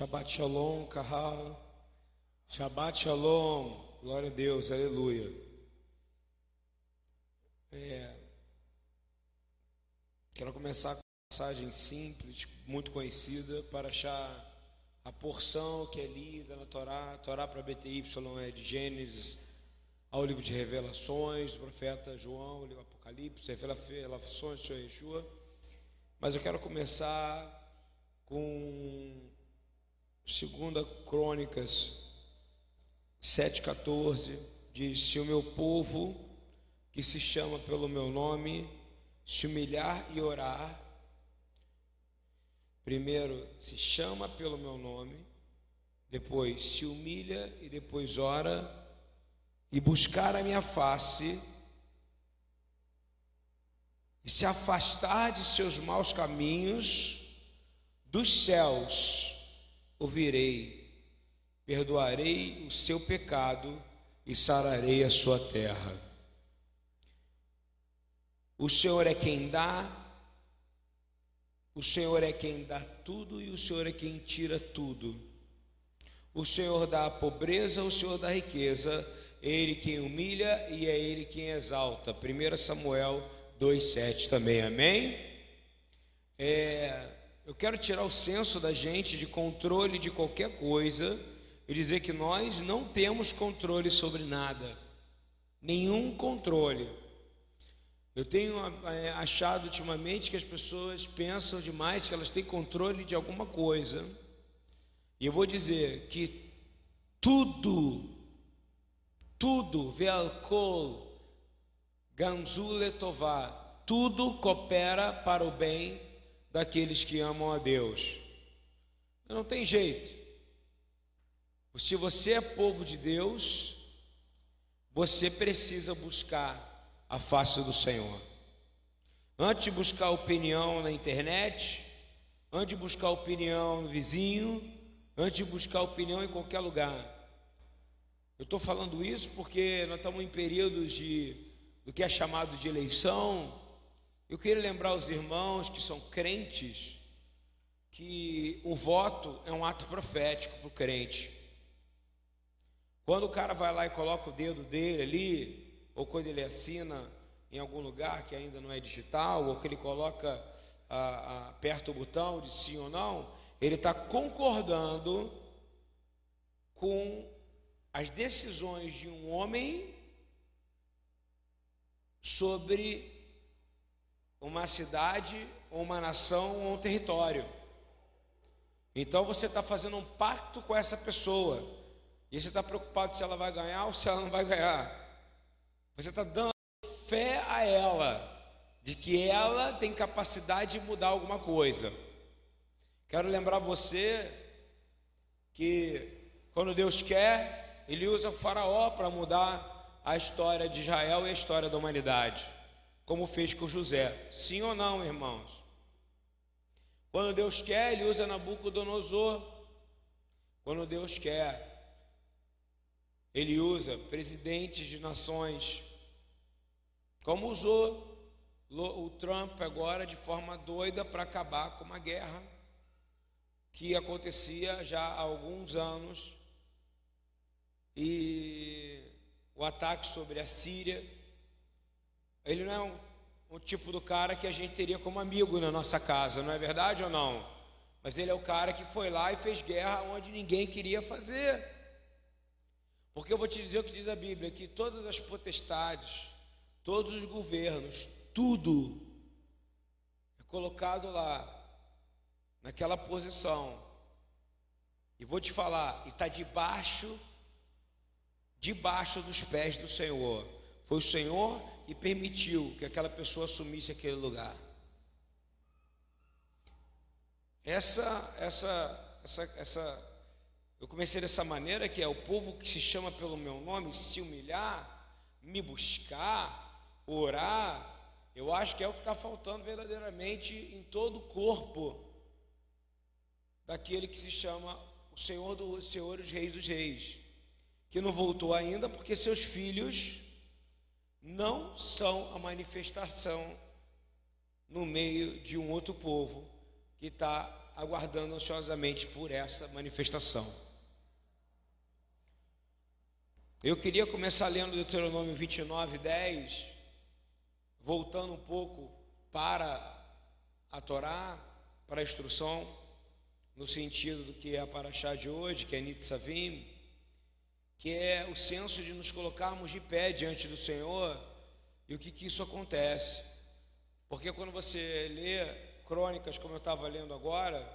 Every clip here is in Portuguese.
Shabbat Shalom, Kahal. Shabbat Shalom. Glória a Deus, aleluia. É, quero começar com uma passagem simples, muito conhecida, para achar a porção que é lida na Torá. Torá para BTY é de Gênesis ao livro de revelações, do profeta João, o livro Apocalipse, revelações do Senhor Yeshua. Mas eu quero começar com Segunda Crônicas 7,14 diz: Se o meu povo, que se chama pelo meu nome, se humilhar e orar, primeiro se chama pelo meu nome, depois se humilha e depois ora, e buscar a minha face, e se afastar de seus maus caminhos, dos céus ouvirei, perdoarei o seu pecado e sararei a sua terra. O Senhor é quem dá, o Senhor é quem dá tudo e o Senhor é quem tira tudo. O Senhor dá a pobreza, o Senhor dá a riqueza, é Ele quem humilha e é Ele quem exalta. 1 Samuel 2,7 também, amém? É, eu quero tirar o senso da gente de controle de qualquer coisa e dizer que nós não temos controle sobre nada, nenhum controle. Eu tenho é, achado ultimamente que as pessoas pensam demais que elas têm controle de alguma coisa. E eu vou dizer que tudo, tudo, Velkol, Ganzuletová, tudo coopera para o bem daqueles que amam a Deus. Não tem jeito. Se você é povo de Deus, você precisa buscar a face do Senhor. Antes de buscar opinião na internet, antes de buscar opinião no vizinho, antes de buscar opinião em qualquer lugar. Eu estou falando isso porque nós estamos em períodos de do que é chamado de eleição, eu queria lembrar os irmãos que são crentes que o voto é um ato profético para o crente. Quando o cara vai lá e coloca o dedo dele ali, ou quando ele assina em algum lugar que ainda não é digital, ou que ele coloca perto o botão de sim ou não, ele está concordando com as decisões de um homem sobre uma cidade, uma nação ou um território. Então você está fazendo um pacto com essa pessoa. E você está preocupado se ela vai ganhar ou se ela não vai ganhar. Você está dando fé a ela, de que ela tem capacidade de mudar alguma coisa. Quero lembrar você que quando Deus quer, Ele usa o Faraó para mudar a história de Israel e a história da humanidade como fez com José. Sim ou não, irmãos? Quando Deus quer, Ele usa Nabucodonosor. Quando Deus quer, Ele usa presidentes de nações, como usou o Trump agora de forma doida para acabar com uma guerra que acontecia já há alguns anos e o ataque sobre a Síria ele não é um, um tipo do cara que a gente teria como amigo na nossa casa, não é verdade ou não? Mas ele é o cara que foi lá e fez guerra onde ninguém queria fazer. Porque eu vou te dizer o que diz a Bíblia: que todas as potestades, todos os governos, tudo é colocado lá, naquela posição. E vou te falar, e está debaixo, debaixo dos pés do Senhor. Foi o Senhor e permitiu que aquela pessoa assumisse aquele lugar. Essa, essa, essa, essa, eu comecei dessa maneira que é o povo que se chama pelo meu nome, se humilhar, me buscar, orar. Eu acho que é o que está faltando verdadeiramente em todo o corpo daquele que se chama o Senhor dos Senhores, os Reis dos Reis, que não voltou ainda porque seus filhos não são a manifestação no meio de um outro povo que está aguardando ansiosamente por essa manifestação. Eu queria começar lendo Deuteronômio 29, 10, voltando um pouco para a Torá, para a instrução, no sentido do que é a Paraxá de hoje, que é Nitzavim, que é o senso de nos colocarmos de pé diante do Senhor e o que, que isso acontece. Porque quando você lê crônicas, como eu estava lendo agora,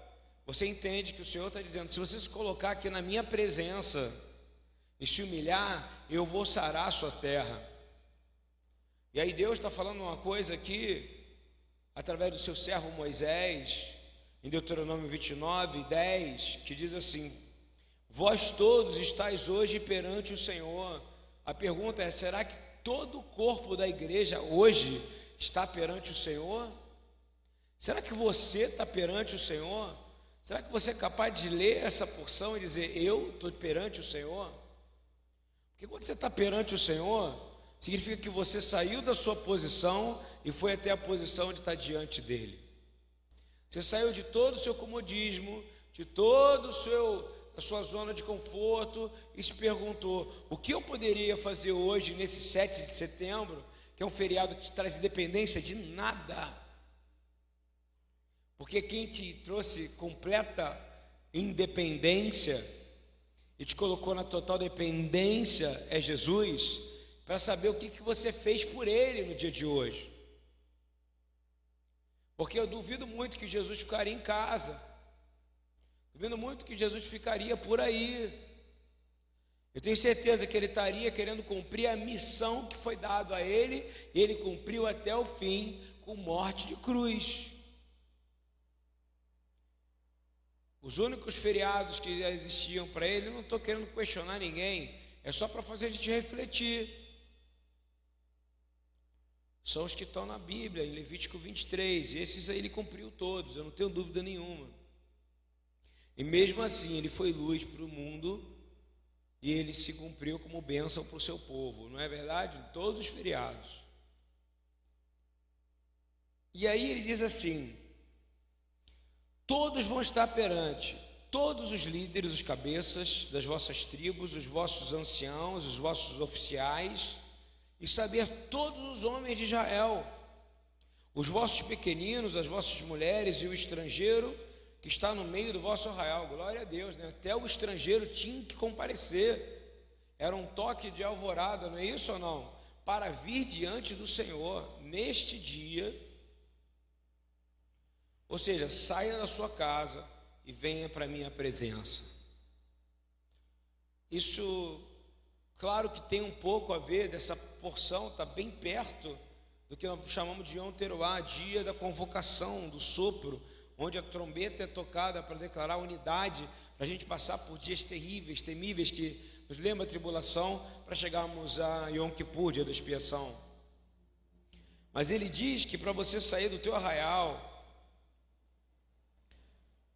você entende que o Senhor está dizendo: se você se colocar aqui na minha presença e se humilhar, eu vou sarar a sua terra. E aí Deus está falando uma coisa aqui, através do seu servo Moisés, em Deuteronômio 29, 10, que diz assim: Vós todos estáis hoje perante o Senhor. A pergunta é: será que todo o corpo da igreja hoje está perante o Senhor? Será que você está perante o Senhor? Será que você é capaz de ler essa porção e dizer: Eu estou perante o Senhor? Porque quando você está perante o Senhor, significa que você saiu da sua posição e foi até a posição de estar diante dele. Você saiu de todo o seu comodismo, de todo o seu a sua zona de conforto e se perguntou: o que eu poderia fazer hoje, nesse 7 de setembro, que é um feriado que traz independência de nada? Porque quem te trouxe completa independência e te colocou na total dependência é Jesus, para saber o que, que você fez por ele no dia de hoje. Porque eu duvido muito que Jesus ficaria em casa vendo muito que Jesus ficaria por aí. Eu tenho certeza que ele estaria querendo cumprir a missão que foi dada a ele, e ele cumpriu até o fim com morte de cruz. Os únicos feriados que existiam para ele, não estou querendo questionar ninguém, é só para fazer a gente refletir. São os que estão na Bíblia, em Levítico 23, e esses aí ele cumpriu todos, eu não tenho dúvida nenhuma. E mesmo assim, ele foi luz para o mundo e ele se cumpriu como bênção para o seu povo, não é verdade? Em todos os feriados. E aí ele diz assim: todos vão estar perante todos os líderes, os cabeças das vossas tribos, os vossos anciãos, os vossos oficiais, e saber todos os homens de Israel, os vossos pequeninos, as vossas mulheres e o estrangeiro que está no meio do vosso arraial. Glória a Deus, né? Até o estrangeiro tinha que comparecer. Era um toque de alvorada, não é isso ou não? Para vir diante do Senhor neste dia. Ou seja, saia da sua casa e venha para a minha presença. Isso, claro que tem um pouco a ver dessa porção, está bem perto do que nós chamamos de Yom Teruah, dia da convocação, do sopro onde a trombeta é tocada para declarar unidade, para a gente passar por dias terríveis, temíveis, que nos lembra a tribulação, para chegarmos a Yom Kippur, dia da expiação. Mas ele diz que para você sair do teu arraial,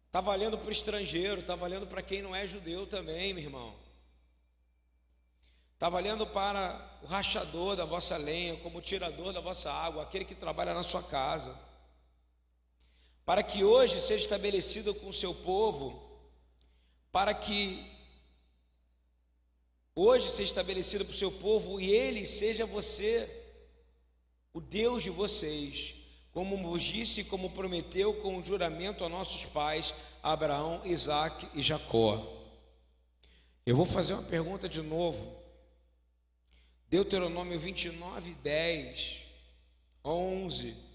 está valendo para o estrangeiro, está valendo para quem não é judeu também, meu irmão. Está valendo para o rachador da vossa lenha, como o tirador da vossa água, aquele que trabalha na sua casa para que hoje seja estabelecido com o seu povo, para que hoje seja estabelecido para o seu povo e ele seja você, o Deus de vocês, como vos disse e como prometeu com o juramento a nossos pais, Abraão, Isaac e Jacó. Eu vou fazer uma pergunta de novo. Deuteronômio 29, 10, 11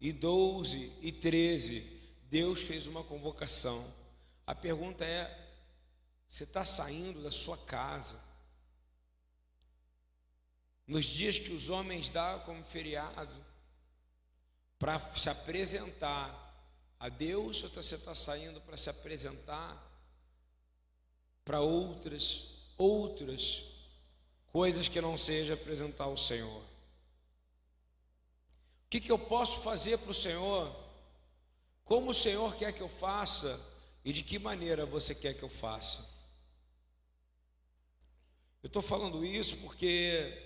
e 12 e 13, Deus fez uma convocação. A pergunta é: você está saindo da sua casa? Nos dias que os homens dão como feriado, para se apresentar a Deus, ou você está saindo para se apresentar para outras, outras coisas que não seja apresentar o Senhor? Que, que eu posso fazer para o Senhor? Como o Senhor quer que eu faça e de que maneira você quer que eu faça? Eu estou falando isso porque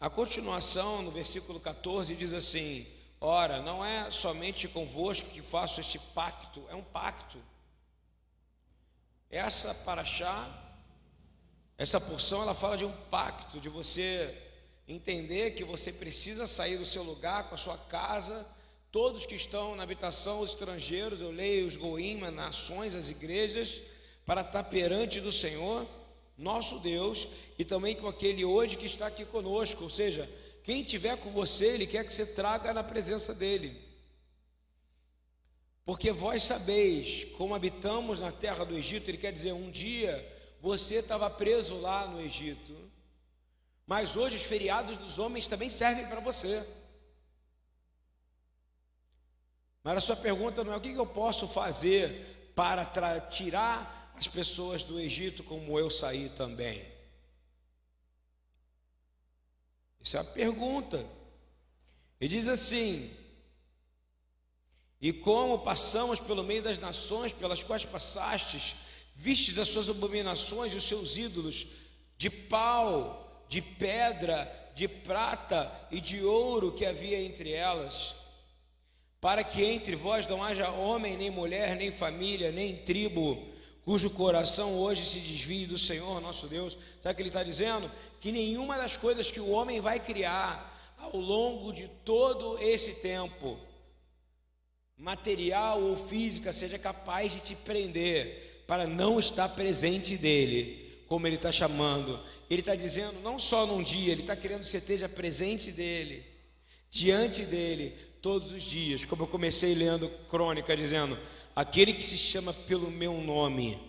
a continuação no versículo 14 diz assim: Ora, não é somente convosco que faço este pacto, é um pacto. Essa paraxá, essa porção, ela fala de um pacto, de você entender que você precisa sair do seu lugar, com a sua casa, todos que estão na habitação, os estrangeiros, eu leio os goim, nações, as igrejas, para estar perante do Senhor, nosso Deus, e também com aquele hoje que está aqui conosco, ou seja, quem tiver com você, Ele quer que você traga na presença dEle. Porque vós sabeis como habitamos na terra do Egito, Ele quer dizer, um dia você estava preso lá no Egito, mas hoje os feriados dos homens também servem para você. Mas a sua pergunta não é o que eu posso fazer para tirar as pessoas do Egito como eu saí também. Isso é a pergunta. Ele diz assim: E como passamos pelo meio das nações pelas quais passastes, vistes as suas abominações e os seus ídolos, de pau, de pedra, de prata e de ouro que havia entre elas, para que entre vós não haja homem, nem mulher, nem família, nem tribo, cujo coração hoje se desvie do Senhor nosso Deus. Sabe o que ele está dizendo? Que nenhuma das coisas que o homem vai criar ao longo de todo esse tempo, material ou física, seja capaz de te prender para não estar presente dele como ele está chamando. Ele está dizendo, não só num dia, ele está querendo que você esteja presente dele, diante dele, todos os dias. Como eu comecei lendo crônica, dizendo: aquele que se chama pelo meu nome.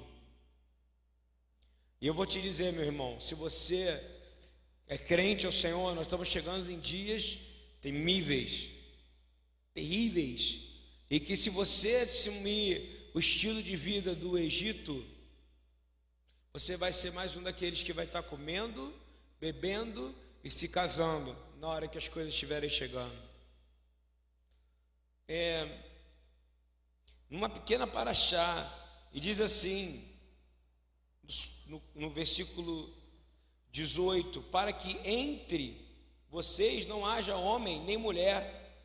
E eu vou te dizer, meu irmão, se você é crente ao Senhor, nós estamos chegando em dias temíveis, terríveis, e que se você assumir o estilo de vida do Egito, você vai ser mais um daqueles que vai estar comendo, bebendo e se casando na hora que as coisas estiverem chegando. É, numa pequena paraxá, e diz assim, no, no versículo 18: Para que entre vocês não haja homem, nem mulher,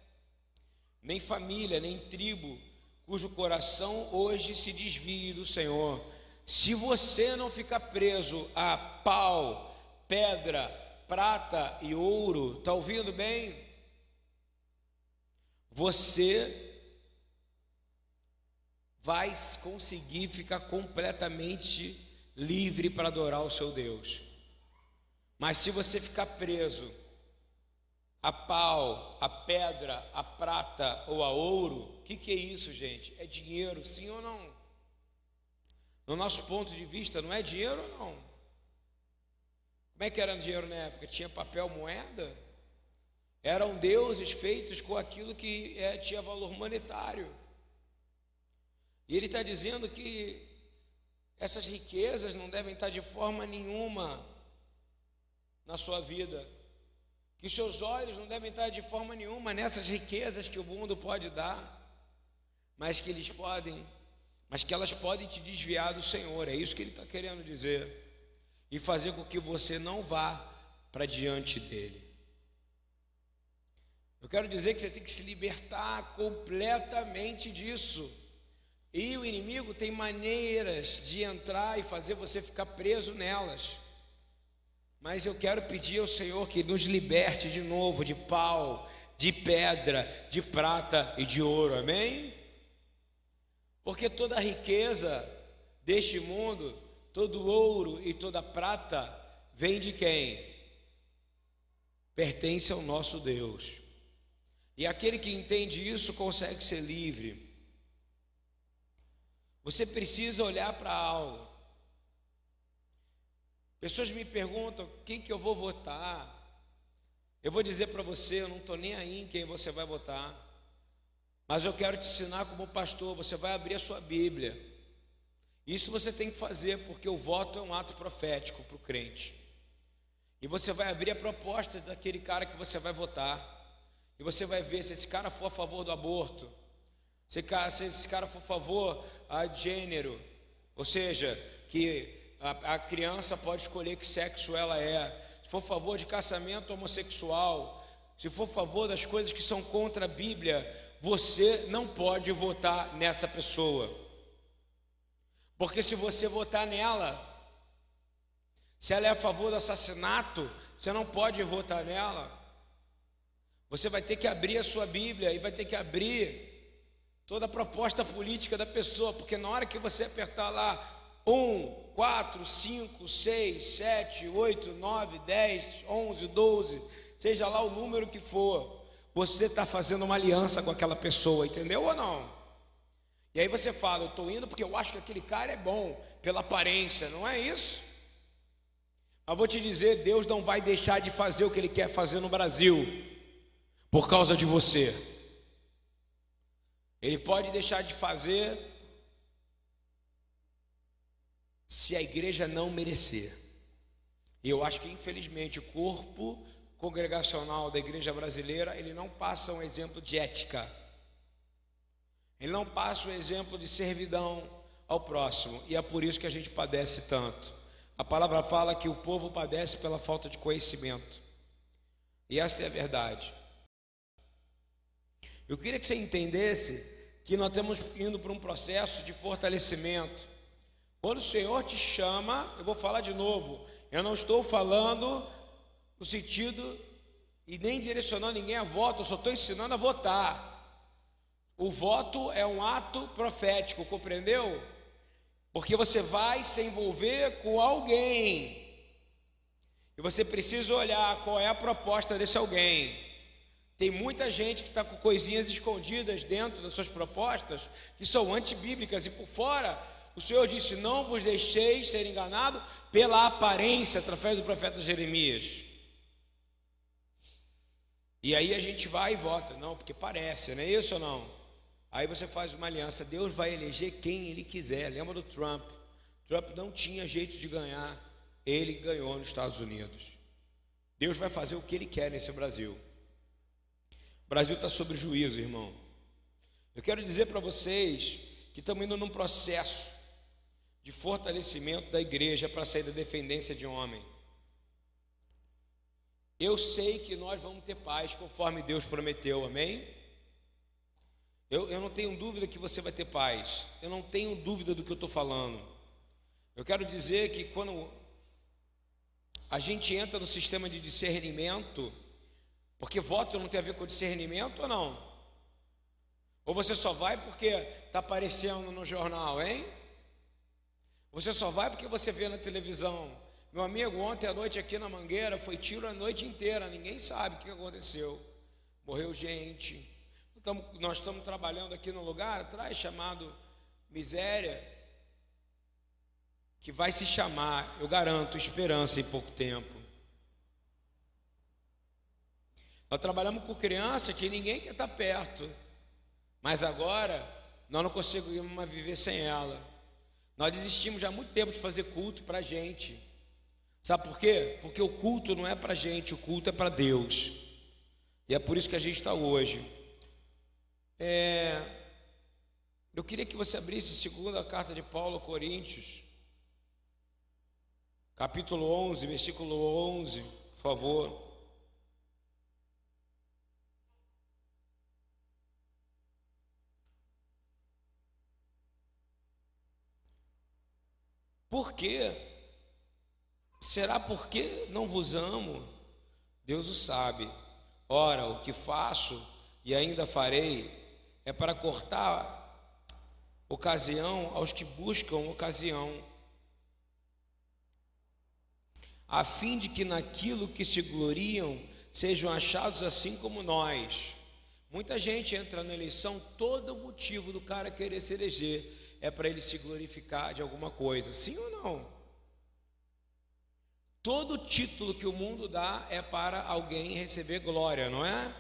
nem família, nem tribo, cujo coração hoje se desvie do Senhor se você não ficar preso a pau, pedra, prata e ouro, está ouvindo bem? Você vai conseguir ficar completamente livre para adorar o seu Deus. Mas se você ficar preso a pau, a pedra, a prata ou a ouro, o que, que é isso, gente? É dinheiro, sim ou não? No nosso ponto de vista, não é dinheiro ou não? Como é que era dinheiro na época? Tinha papel moeda? Eram deuses feitos com aquilo que é, tinha valor monetário. E ele está dizendo que essas riquezas não devem estar de forma nenhuma na sua vida. Que seus olhos não devem estar de forma nenhuma nessas riquezas que o mundo pode dar, mas que eles podem mas que elas podem te desviar do Senhor, é isso que ele está querendo dizer, e fazer com que você não vá para diante dele. Eu quero dizer que você tem que se libertar completamente disso. E o inimigo tem maneiras de entrar e fazer você ficar preso nelas. Mas eu quero pedir ao Senhor que nos liberte de novo de pau, de pedra, de prata e de ouro. Amém? Porque toda a riqueza deste mundo, todo ouro e toda prata vem de quem? Pertence ao nosso Deus. E aquele que entende isso consegue ser livre. Você precisa olhar para algo. Pessoas me perguntam quem que eu vou votar. Eu vou dizer para você, eu não estou nem aí em quem você vai votar. Mas eu quero te ensinar como pastor, você vai abrir a sua Bíblia. Isso você tem que fazer, porque o voto é um ato profético para o crente. E você vai abrir a proposta daquele cara que você vai votar. E você vai ver se esse cara for a favor do aborto, se esse cara for a favor a gênero, ou seja, que a, a criança pode escolher que sexo ela é, se for a favor de casamento homossexual, se for a favor das coisas que são contra a Bíblia, você não pode votar nessa pessoa. Porque se você votar nela, se ela é a favor do assassinato, você não pode votar nela. Você vai ter que abrir a sua Bíblia e vai ter que abrir toda a proposta política da pessoa, porque na hora que você apertar lá um, quatro, cinco, seis, sete, oito, nove, dez, onze, doze, seja lá o número que for, você está fazendo uma aliança com aquela pessoa, entendeu ou não? E aí você fala, eu estou indo porque eu acho que aquele cara é bom, pela aparência, não é isso? Mas vou te dizer, Deus não vai deixar de fazer o que Ele quer fazer no Brasil, por causa de você. Ele pode deixar de fazer se a igreja não merecer. E eu acho que infelizmente o corpo congregacional da igreja brasileira, ele não passa um exemplo de ética. Ele não passa um exemplo de servidão ao próximo, e é por isso que a gente padece tanto. A palavra fala que o povo padece pela falta de conhecimento. E essa é a verdade. Eu queria que você entendesse que nós estamos indo para um processo de fortalecimento. Quando o Senhor te chama, eu vou falar de novo, eu não estou falando no sentido e nem direcionando ninguém a voto, eu só estou ensinando a votar. O voto é um ato profético, compreendeu? Porque você vai se envolver com alguém. E você precisa olhar qual é a proposta desse alguém. Tem muita gente que está com coisinhas escondidas dentro das suas propostas que são antibíblicas e por fora o Senhor disse: Não vos deixeis ser enganado pela aparência, através do profeta Jeremias. E aí a gente vai e vota, não, porque parece, não é isso ou não? Aí você faz uma aliança, Deus vai eleger quem Ele quiser. Lembra do Trump? Trump não tinha jeito de ganhar, ele ganhou nos Estados Unidos. Deus vai fazer o que Ele quer nesse Brasil. Brasil está sob juízo, irmão. Eu quero dizer para vocês que estamos indo num processo de fortalecimento da igreja para sair da dependência de homem. Eu sei que nós vamos ter paz conforme Deus prometeu, amém? Eu, eu não tenho dúvida que você vai ter paz, eu não tenho dúvida do que eu estou falando. Eu quero dizer que quando a gente entra no sistema de discernimento, porque voto não tem a ver com discernimento ou não? Ou você só vai porque está aparecendo no jornal, hein? Você só vai porque você vê na televisão. Meu amigo, ontem à noite aqui na Mangueira foi tiro a noite inteira, ninguém sabe o que aconteceu. Morreu gente. nós estamos trabalhando aqui no lugar atrás chamado Miséria, que vai se chamar, eu garanto, Esperança em pouco tempo. Nós trabalhamos com criança que ninguém quer estar perto, mas agora nós não conseguimos viver sem ela. Nós desistimos já há muito tempo de fazer culto para a gente. Sabe por quê? Porque o culto não é para gente, o culto é para Deus. E é por isso que a gente está hoje. É... Eu queria que você abrisse a segunda carta de Paulo a Coríntios, capítulo 11, versículo 11, por favor. Por quê? Será porque não vos amo? Deus o sabe. Ora, o que faço e ainda farei é para cortar ocasião aos que buscam ocasião, a fim de que naquilo que se gloriam sejam achados assim como nós. Muita gente entra na eleição, todo o motivo do cara querer se eleger é para ele se glorificar de alguma coisa, sim ou não? Todo título que o mundo dá é para alguém receber glória, não é?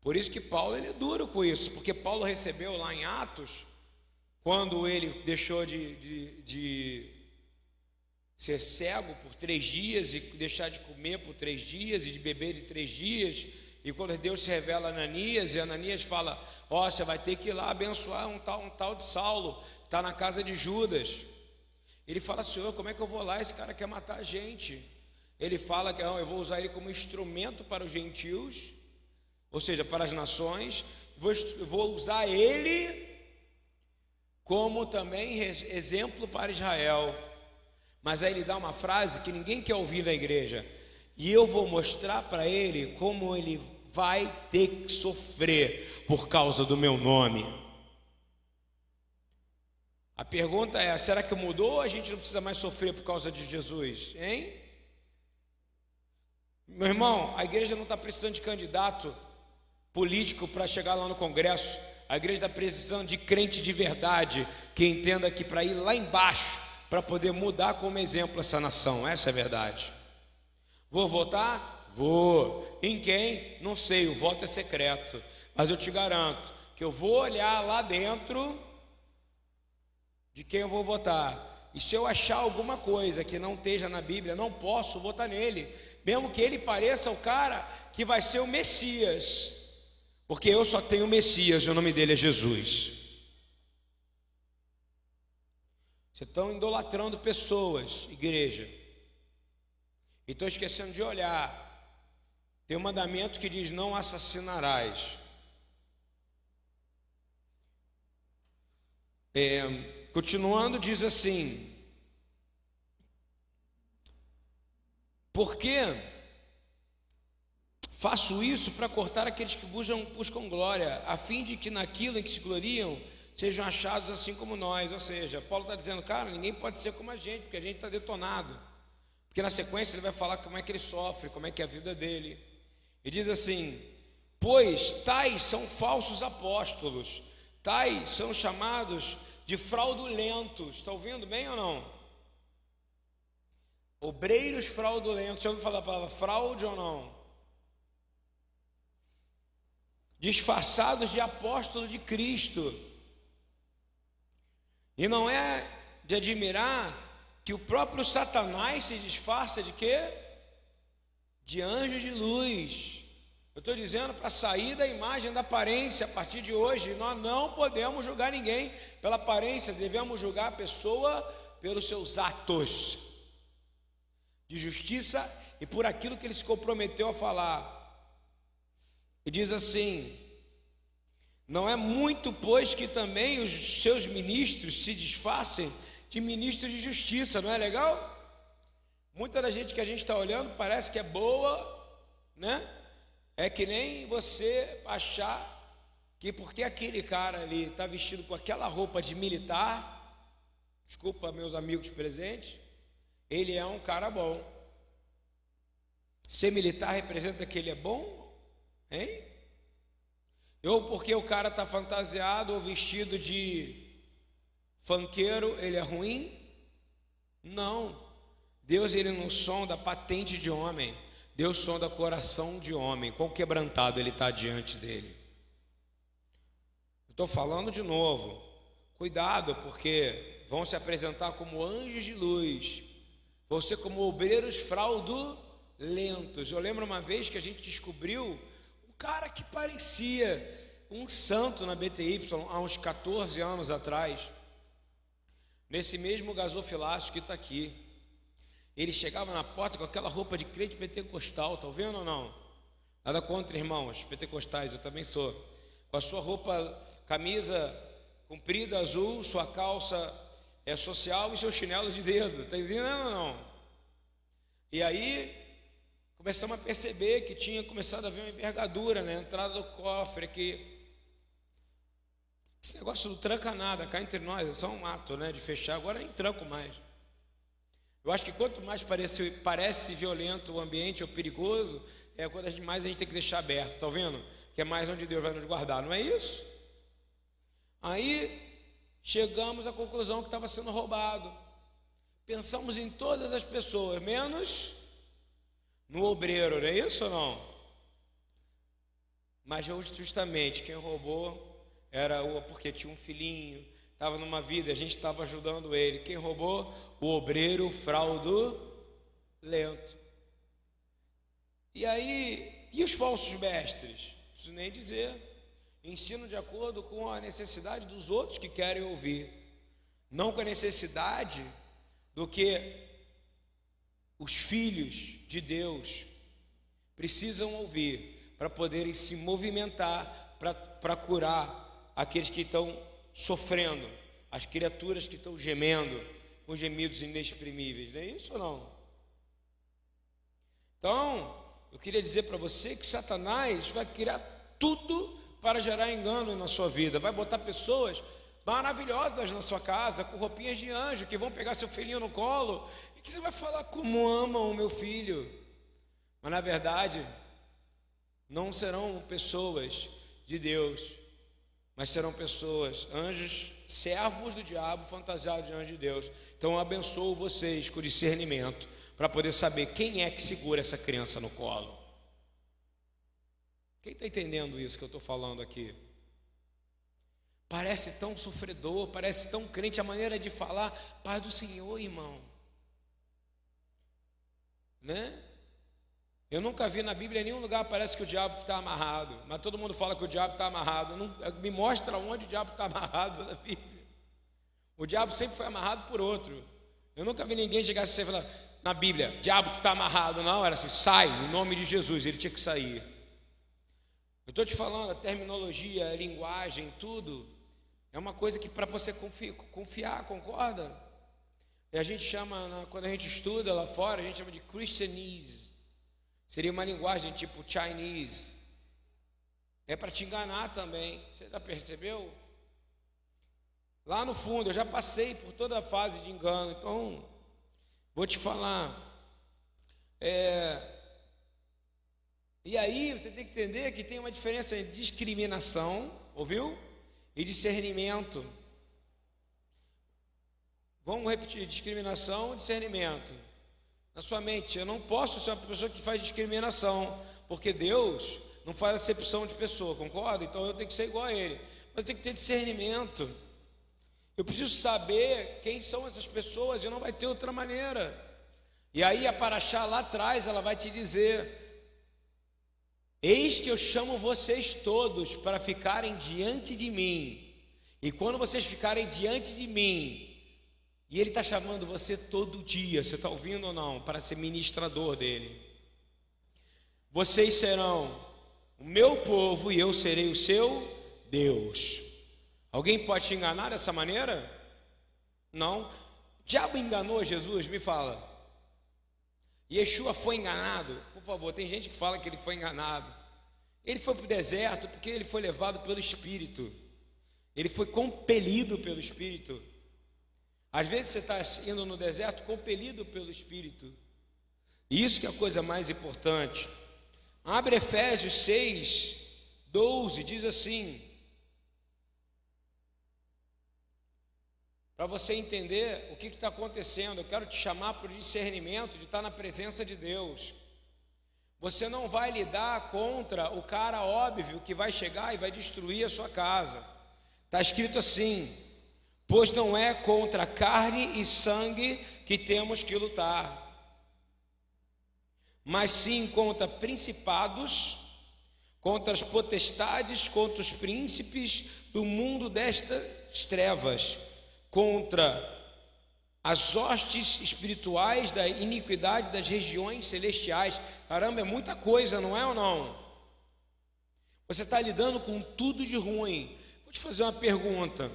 Por isso que Paulo ele é duro com isso, porque Paulo recebeu lá em Atos, quando ele deixou de, de, de ser cego por três dias e deixar de comer por três dias e de beber de três dias, e quando Deus se revela a Ananias, e Ananias fala: Ó, oh, você vai ter que ir lá abençoar um tal, um tal de Saulo, está na casa de Judas. Ele fala: Senhor, como é que eu vou lá? Esse cara quer matar a gente. Ele fala que eu vou usar ele como instrumento para os gentios ou seja, para as nações, vou, vou usar ele como também exemplo para Israel. Mas aí ele dá uma frase que ninguém quer ouvir na igreja. E eu vou mostrar para ele como ele vai ter que sofrer por causa do meu nome. A pergunta é: será que mudou ou a gente não precisa mais sofrer por causa de Jesus? Hein? Meu irmão, a igreja não está precisando de candidato político para chegar lá no Congresso. A igreja está precisando de crente de verdade que entenda que para ir lá embaixo, para poder mudar como exemplo essa nação. Essa é a verdade. Vou votar? Vou. Em quem? Não sei, o voto é secreto. Mas eu te garanto que eu vou olhar lá dentro de quem eu vou votar. E se eu achar alguma coisa que não esteja na Bíblia, não posso votar nele, mesmo que ele pareça o cara que vai ser o Messias. Porque eu só tenho o Messias e o nome dele é Jesus. Vocês estão idolatrando pessoas, igreja. E estão esquecendo de olhar. Tem um mandamento que diz: não assassinarás. É, continuando, diz assim: porque faço isso para cortar aqueles que buscam, buscam glória, a fim de que naquilo em que se gloriam sejam achados assim como nós. Ou seja, Paulo está dizendo, cara, ninguém pode ser como a gente, porque a gente está detonado. Porque na sequência ele vai falar como é que ele sofre, como é que é a vida dele. E diz assim: Pois tais são falsos apóstolos, tais são chamados de fraudulentos. Está ouvindo bem ou não? Obreiros fraudulentos. Já ouviu falar a palavra fraude ou não? Disfarçados de apóstolo de Cristo. E não é de admirar que o próprio Satanás se disfarça de quê? De anjo de luz. Eu estou dizendo para sair da imagem da aparência a partir de hoje. Nós não podemos julgar ninguém pela aparência, devemos julgar a pessoa pelos seus atos de justiça e por aquilo que ele se comprometeu a falar. E diz assim: Não é muito, pois, que também os seus ministros se disfarcem de ministros de justiça, não é legal? Muita da gente que a gente está olhando parece que é boa, né? É que nem você achar que porque aquele cara ali está vestido com aquela roupa de militar, desculpa meus amigos presentes, ele é um cara bom. Ser militar representa que ele é bom? Hein? Ou porque o cara está fantasiado ou vestido de fanqueiro, ele é ruim? Não. Deus ele não sonda patente de homem. Deus sonda coração de homem, quão quebrantado ele está diante dele. Estou falando de novo, cuidado, porque vão se apresentar como anjos de luz, vão ser como obreiros fraudulentos. Eu lembro uma vez que a gente descobriu um cara que parecia um santo na BTY há uns 14 anos atrás, nesse mesmo gasofilácio que está aqui. Ele chegava na porta com aquela roupa de crente pentecostal, tá vendo ou não? Nada contra, irmãos, pentecostais, eu também sou. Com a sua roupa, camisa comprida azul, sua calça é social e seus chinelos de dedo, tá entendendo ou não? E aí começamos a perceber que tinha começado a haver uma envergadura na né? entrada do cofre, que esse negócio não tranca nada, cá entre nós, é só um ato né, de fechar, agora nem tranco mais. Eu acho que quanto mais parece, parece violento o ambiente ou perigoso, é quando mais a gente tem que deixar aberto, tá vendo? Que é mais onde Deus vai nos guardar, não é isso? Aí chegamos à conclusão que estava sendo roubado. Pensamos em todas as pessoas, menos no obreiro, não é isso ou não? Mas justamente quem roubou era o porque tinha um filhinho, estava numa vida, a gente estava ajudando ele. Quem roubou? O obreiro fraudo lento. E aí, e os falsos mestres? Não preciso nem dizer. Ensino de acordo com a necessidade dos outros que querem ouvir, não com a necessidade do que os filhos de Deus precisam ouvir para poderem se movimentar para curar aqueles que estão sofrendo, as criaturas que estão gemendo com gemidos inexprimíveis, não é isso ou não? Então, eu queria dizer para você que Satanás vai criar tudo para gerar engano na sua vida, vai botar pessoas maravilhosas na sua casa, com roupinhas de anjo, que vão pegar seu filhinho no colo e que você vai falar como amam o meu filho. Mas na verdade, não serão pessoas de Deus, mas serão pessoas, anjos, servos do diabo, fantasiados de anjos de Deus. Então eu abençoo vocês com discernimento para poder saber quem é que segura essa criança no colo. Quem está entendendo isso que eu estou falando aqui? Parece tão sofredor, parece tão crente a maneira de falar, Pai do Senhor, irmão. Né? Eu nunca vi na Bíblia em nenhum lugar parece que o diabo está amarrado, mas todo mundo fala que o diabo está amarrado. Não, me mostra onde o diabo está amarrado na Bíblia. O diabo sempre foi amarrado por outro. Eu nunca vi ninguém chegar assim e falar na Bíblia, diabo está amarrado. Não, era assim, sai, em nome de Jesus, ele tinha que sair. Eu estou te falando, a terminologia, a linguagem, tudo, é uma coisa que para você confiar, confiar, concorda? E a gente chama, quando a gente estuda lá fora, a gente chama de Christianese. Seria uma linguagem tipo Chinese. É para te enganar também. Você já percebeu? Lá no fundo, eu já passei por toda a fase de engano. Então, vou te falar. É, e aí, você tem que entender que tem uma diferença entre discriminação, ouviu? E discernimento. Vamos repetir: discriminação discernimento na sua mente. Eu não posso ser uma pessoa que faz discriminação, porque Deus não faz acepção de pessoa, concorda? Então eu tenho que ser igual a Ele. Mas eu tenho que ter discernimento. Eu preciso saber quem são essas pessoas e não vai ter outra maneira. E aí a Paraxá lá atrás, ela vai te dizer: Eis que eu chamo vocês todos para ficarem diante de mim. E quando vocês ficarem diante de mim, e Ele está chamando você todo dia, você está ouvindo ou não? Para ser ministrador dele. Vocês serão o meu povo e eu serei o seu Deus. Alguém pode te enganar dessa maneira? Não. O diabo enganou Jesus? Me fala. Yeshua foi enganado? Por favor, tem gente que fala que ele foi enganado. Ele foi para o deserto porque ele foi levado pelo Espírito. Ele foi compelido pelo Espírito. Às vezes você está indo no deserto compelido pelo Espírito. Isso que é a coisa mais importante. Abre Efésios 6, 12, diz assim. Para você entender o que está acontecendo, eu quero te chamar para o discernimento de estar na presença de Deus. Você não vai lidar contra o cara óbvio que vai chegar e vai destruir a sua casa. Está escrito assim: pois não é contra carne e sangue que temos que lutar, mas sim contra principados, contra as potestades, contra os príncipes do mundo destas trevas, contra as hostes espirituais da iniquidade das regiões celestiais. Caramba, é muita coisa, não é ou não? Você está lidando com tudo de ruim. Vou te fazer uma pergunta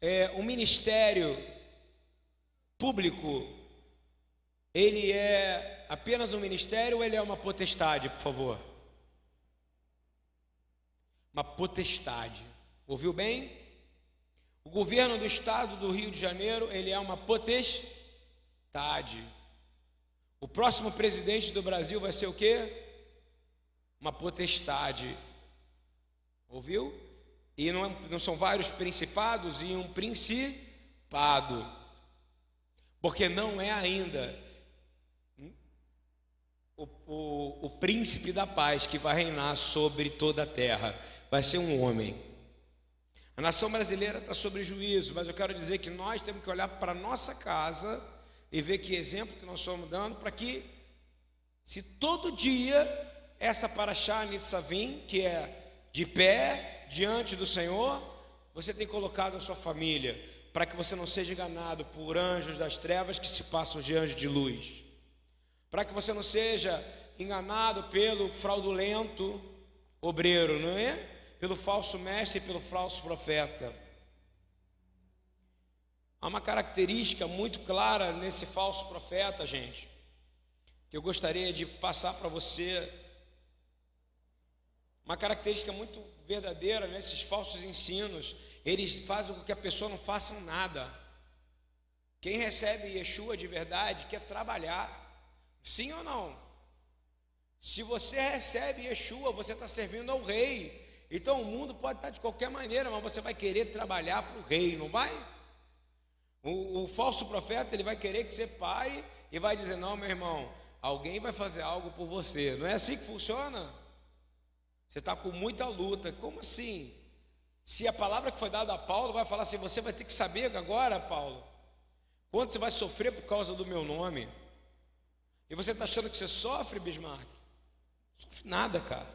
é, o ministério público, ele é apenas um ministério ou ele é uma potestade, por favor? Uma potestade. Ouviu bem? O governo do estado do Rio de Janeiro, ele é uma potestade. O próximo presidente do Brasil vai ser o quê? Uma potestade. Ouviu? E não, não são vários principados e um principado. Porque não é ainda o, o, o príncipe da paz que vai reinar sobre toda a terra. Vai ser um homem. A nação brasileira está sobre juízo, mas eu quero dizer que nós temos que olhar para a nossa casa e ver que exemplo que nós estamos dando para que, se todo dia essa paraxá Nitzavim, que é de pé, diante do Senhor, você tem colocado a sua família, para que você não seja enganado por anjos das trevas que se passam de anjos de luz, para que você não seja enganado pelo fraudulento, obreiro, não é? Pelo falso mestre e pelo falso profeta. Há uma característica muito clara nesse falso profeta, gente, que eu gostaria de passar para você. Uma característica muito verdadeira nesses falsos ensinos, eles fazem com que a pessoa não faça nada. Quem recebe Yeshua de verdade quer trabalhar, sim ou não? Se você recebe Yeshua, você está servindo ao rei. Então o mundo pode estar de qualquer maneira, mas você vai querer trabalhar para o rei, não vai? O, o, falso profeta ele vai querer que você pare e vai dizer: Não, meu irmão, alguém vai fazer algo por você. Não é assim que funciona? Você está com muita luta. Como assim? Se a palavra que foi dada a Paulo vai falar assim: Você vai ter que saber agora, Paulo, quanto você vai sofrer por causa do meu nome. E você está achando que você sofre, Bismarck? Sofre nada, cara.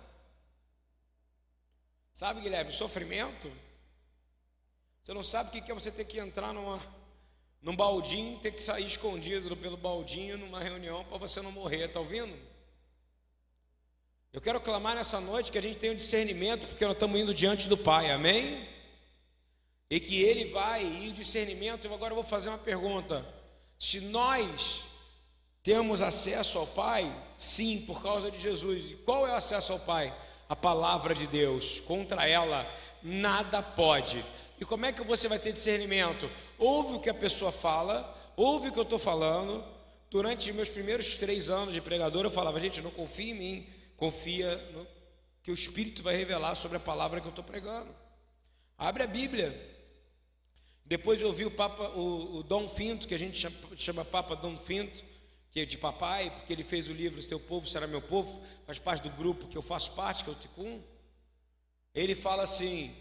Sabe, Guilherme, sofrimento? Você não sabe o que é você ter que entrar numa num baldinho, ter que sair escondido pelo baldinho numa reunião para você não morrer, está ouvindo? Eu quero clamar nessa noite que a gente tenha um discernimento, porque nós estamos indo diante do Pai, amém? E que Ele vai, e o discernimento, eu agora vou fazer uma pergunta: se nós temos acesso ao Pai, sim, por causa de Jesus, e qual é o acesso ao Pai? A palavra de Deus, contra ela nada pode. E como é que você vai ter discernimento? Ouve o que a pessoa fala, ouve o que eu estou falando. Durante meus primeiros três anos de pregador, eu falava, gente, não confia em mim, confia no, que o Espírito vai revelar sobre a palavra que eu estou pregando. Abre a Bíblia. Depois eu ouvi o Papa, o, o Dom Finto, que a gente chama, chama Papa Dom Finto, que é de papai, porque ele fez o livro Teu Povo Será Meu Povo, faz parte do grupo que eu faço parte, que é o Ticum. Ele fala assim: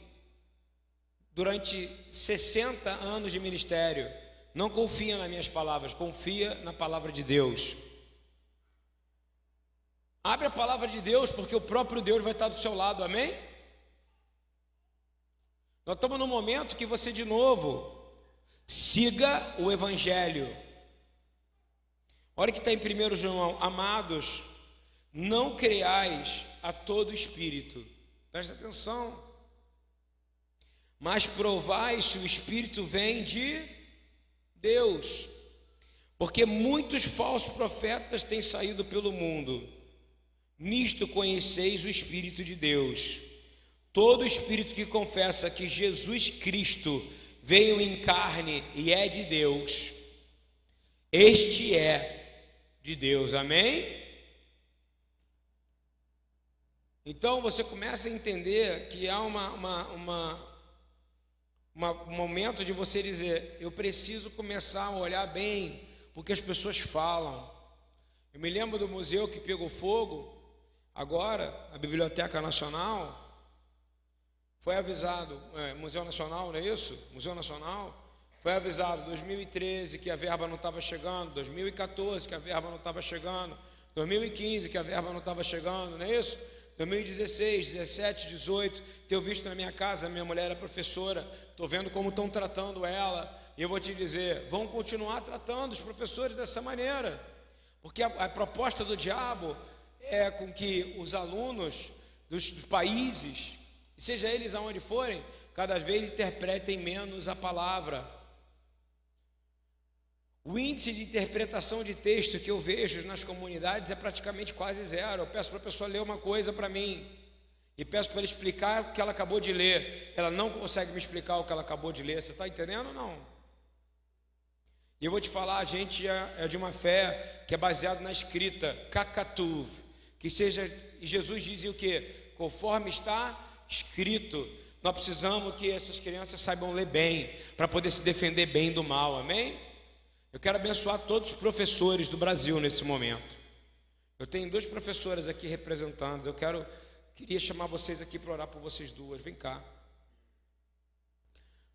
durante 60 anos de ministério, não confia nas minhas palavras, confia na palavra de Deus. Abre a palavra de Deus, porque o próprio Deus vai estar do seu lado, amém? Nós estamos num momento que você, de novo, siga o Evangelho. Olha que está em 1 João: Amados, não creais a todo espírito. Presta atenção mas provai se o Espírito vem de Deus, porque muitos falsos profetas têm saído pelo mundo. Nisto conheceis o Espírito de Deus. Todo espírito que confessa que Jesus Cristo veio em carne e é de Deus, este é de Deus, amém? Então você começa a entender que há uma, uma, uma uma, um momento de você dizer: eu preciso começar a olhar bem porque as pessoas falam. Eu me lembro do museu que pegou fogo, agora, a Biblioteca Nacional. Foi avisado, é, Museu Nacional, não é isso? Museu Nacional. Foi avisado 2013 que a verba não estava chegando, 2014 que a verba não estava chegando, 2015 que a verba não estava chegando, não é isso? 2016, 17, 18, tenho visto na minha casa, minha mulher é professora, estou vendo como estão tratando ela, e eu vou te dizer, vão continuar tratando os professores dessa maneira, porque a, a proposta do diabo é com que os alunos dos países, seja eles aonde forem, cada vez interpretem menos a palavra. O índice de interpretação de texto que eu vejo nas comunidades é praticamente quase zero. Eu peço para a pessoa ler uma coisa para mim e peço para ela explicar o que ela acabou de ler. Ela não consegue me explicar o que ela acabou de ler. Você está entendendo ou não? E eu vou te falar, a gente é, é de uma fé que é baseada na escrita, kakatuv, que seja, Jesus dizia o que? Conforme está escrito. Nós precisamos que essas crianças saibam ler bem, para poder se defender bem do mal, amém? Eu quero abençoar todos os professores do Brasil nesse momento. Eu tenho duas professoras aqui representando. Eu quero, queria chamar vocês aqui para orar por vocês duas. Vem cá.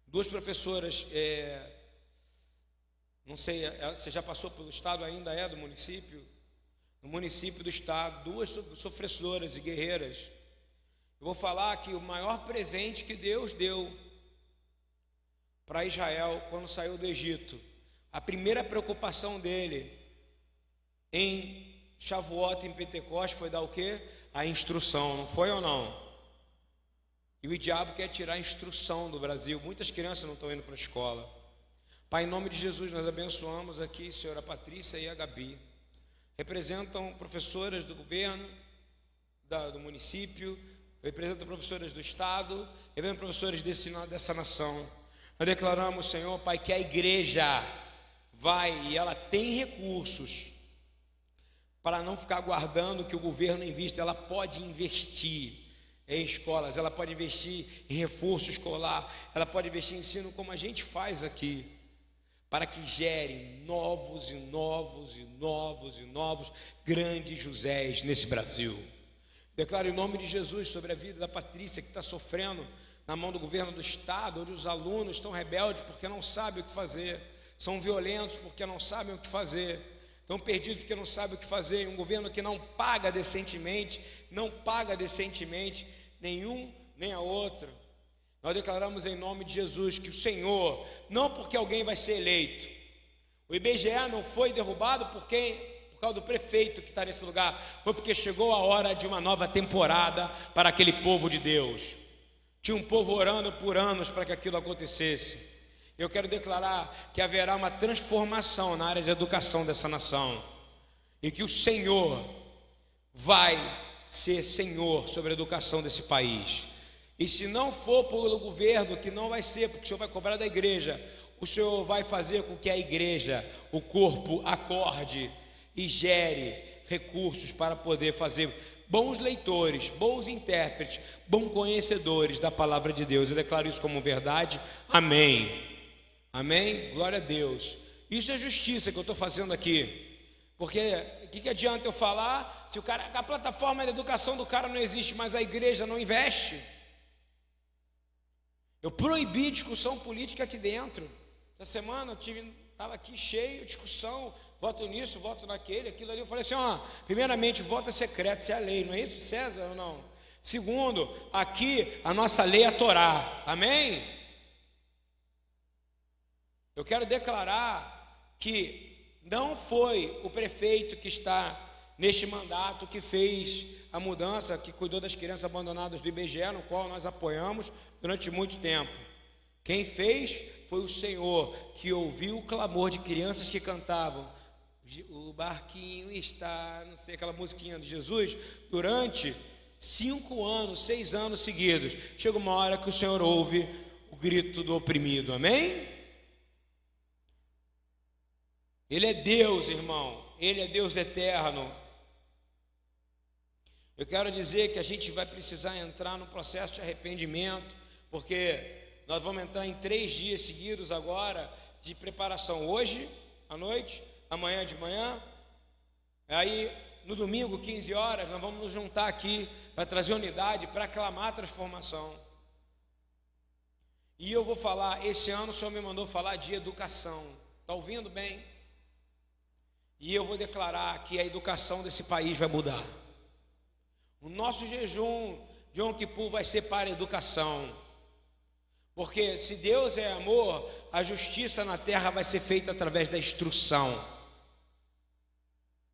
Duas professoras, é, não sei, é, você já passou pelo estado ainda é do município? No município do estado, duas sofressoras e guerreiras. Eu vou falar que o maior presente que Deus deu para Israel quando saiu do Egito a primeira preocupação dele em Shavuot, em Pentecostes, foi dar o quê? a instrução, não foi ou não? E o diabo quer tirar a instrução do Brasil. Muitas crianças não estão indo para a escola. Pai, em nome de Jesus, nós abençoamos aqui, senhora Patrícia e a Gabi. Representam professoras do governo, da, do município, representam professoras do Estado, representam professores desse, dessa nação. Nós declaramos, Senhor, Pai, que a igreja vai e ela tem recursos para não ficar guardando que o governo invista, ela pode investir em escolas, ela pode investir em reforço escolar, ela pode investir em ensino como a gente faz aqui, para que gere novos e novos e novos e novos grandes Josés nesse Brasil. Declaro em nome de Jesus sobre a vida da Patrícia que está sofrendo na mão do governo do Estado, onde os alunos estão rebeldes porque não sabem o que fazer, são violentos porque não sabem o que fazer, estão perdidos porque não sabem o que fazer. Um governo que não paga decentemente, não paga decentemente nenhum nem a outro. Nós declaramos em nome de Jesus que o Senhor, não porque alguém vai ser eleito, o IBGE não foi derrubado porque por causa do prefeito que está nesse lugar, foi porque chegou a hora de uma nova temporada para aquele povo de Deus. Tinha um povo orando por anos para que aquilo acontecesse. Eu quero declarar que haverá uma transformação na área de educação dessa nação. E que o Senhor vai ser Senhor sobre a educação desse país. E se não for pelo governo, que não vai ser, porque o Senhor vai cobrar da igreja, o Senhor vai fazer com que a igreja, o corpo, acorde e gere recursos para poder fazer bons leitores, bons intérpretes, bons conhecedores da palavra de Deus. Eu declaro isso como verdade. Amém. Amém? Glória a Deus. Isso é justiça que eu estou fazendo aqui. Porque o que, que adianta eu falar se o cara, a plataforma de educação do cara não existe, mas a igreja não investe? Eu proibi discussão política aqui dentro. Essa semana eu tive, estava aqui cheio de discussão voto nisso, voto naquele, aquilo ali. Eu falei assim: ó, primeiramente, voto é secreto, isso é a lei, não é isso, César ou não? Segundo, aqui a nossa lei é Torá, amém? Eu quero declarar que não foi o prefeito que está neste mandato que fez a mudança, que cuidou das crianças abandonadas do IBGE, no qual nós apoiamos durante muito tempo. Quem fez foi o Senhor, que ouviu o clamor de crianças que cantavam: o barquinho está, não sei, aquela musiquinha de Jesus, durante cinco anos, seis anos seguidos. Chega uma hora que o Senhor ouve o grito do oprimido, amém? Ele é Deus, irmão, Ele é Deus eterno. Eu quero dizer que a gente vai precisar entrar no processo de arrependimento, porque nós vamos entrar em três dias seguidos agora de preparação. Hoje à noite, amanhã de manhã. Aí, no domingo, 15 horas, nós vamos nos juntar aqui para trazer unidade, para aclamar a transformação. E eu vou falar, esse ano o Senhor me mandou falar de educação. Está ouvindo bem? E eu vou declarar que a educação desse país vai mudar. O nosso jejum de Yom Kippur vai ser para a educação. Porque se Deus é amor, a justiça na terra vai ser feita através da instrução.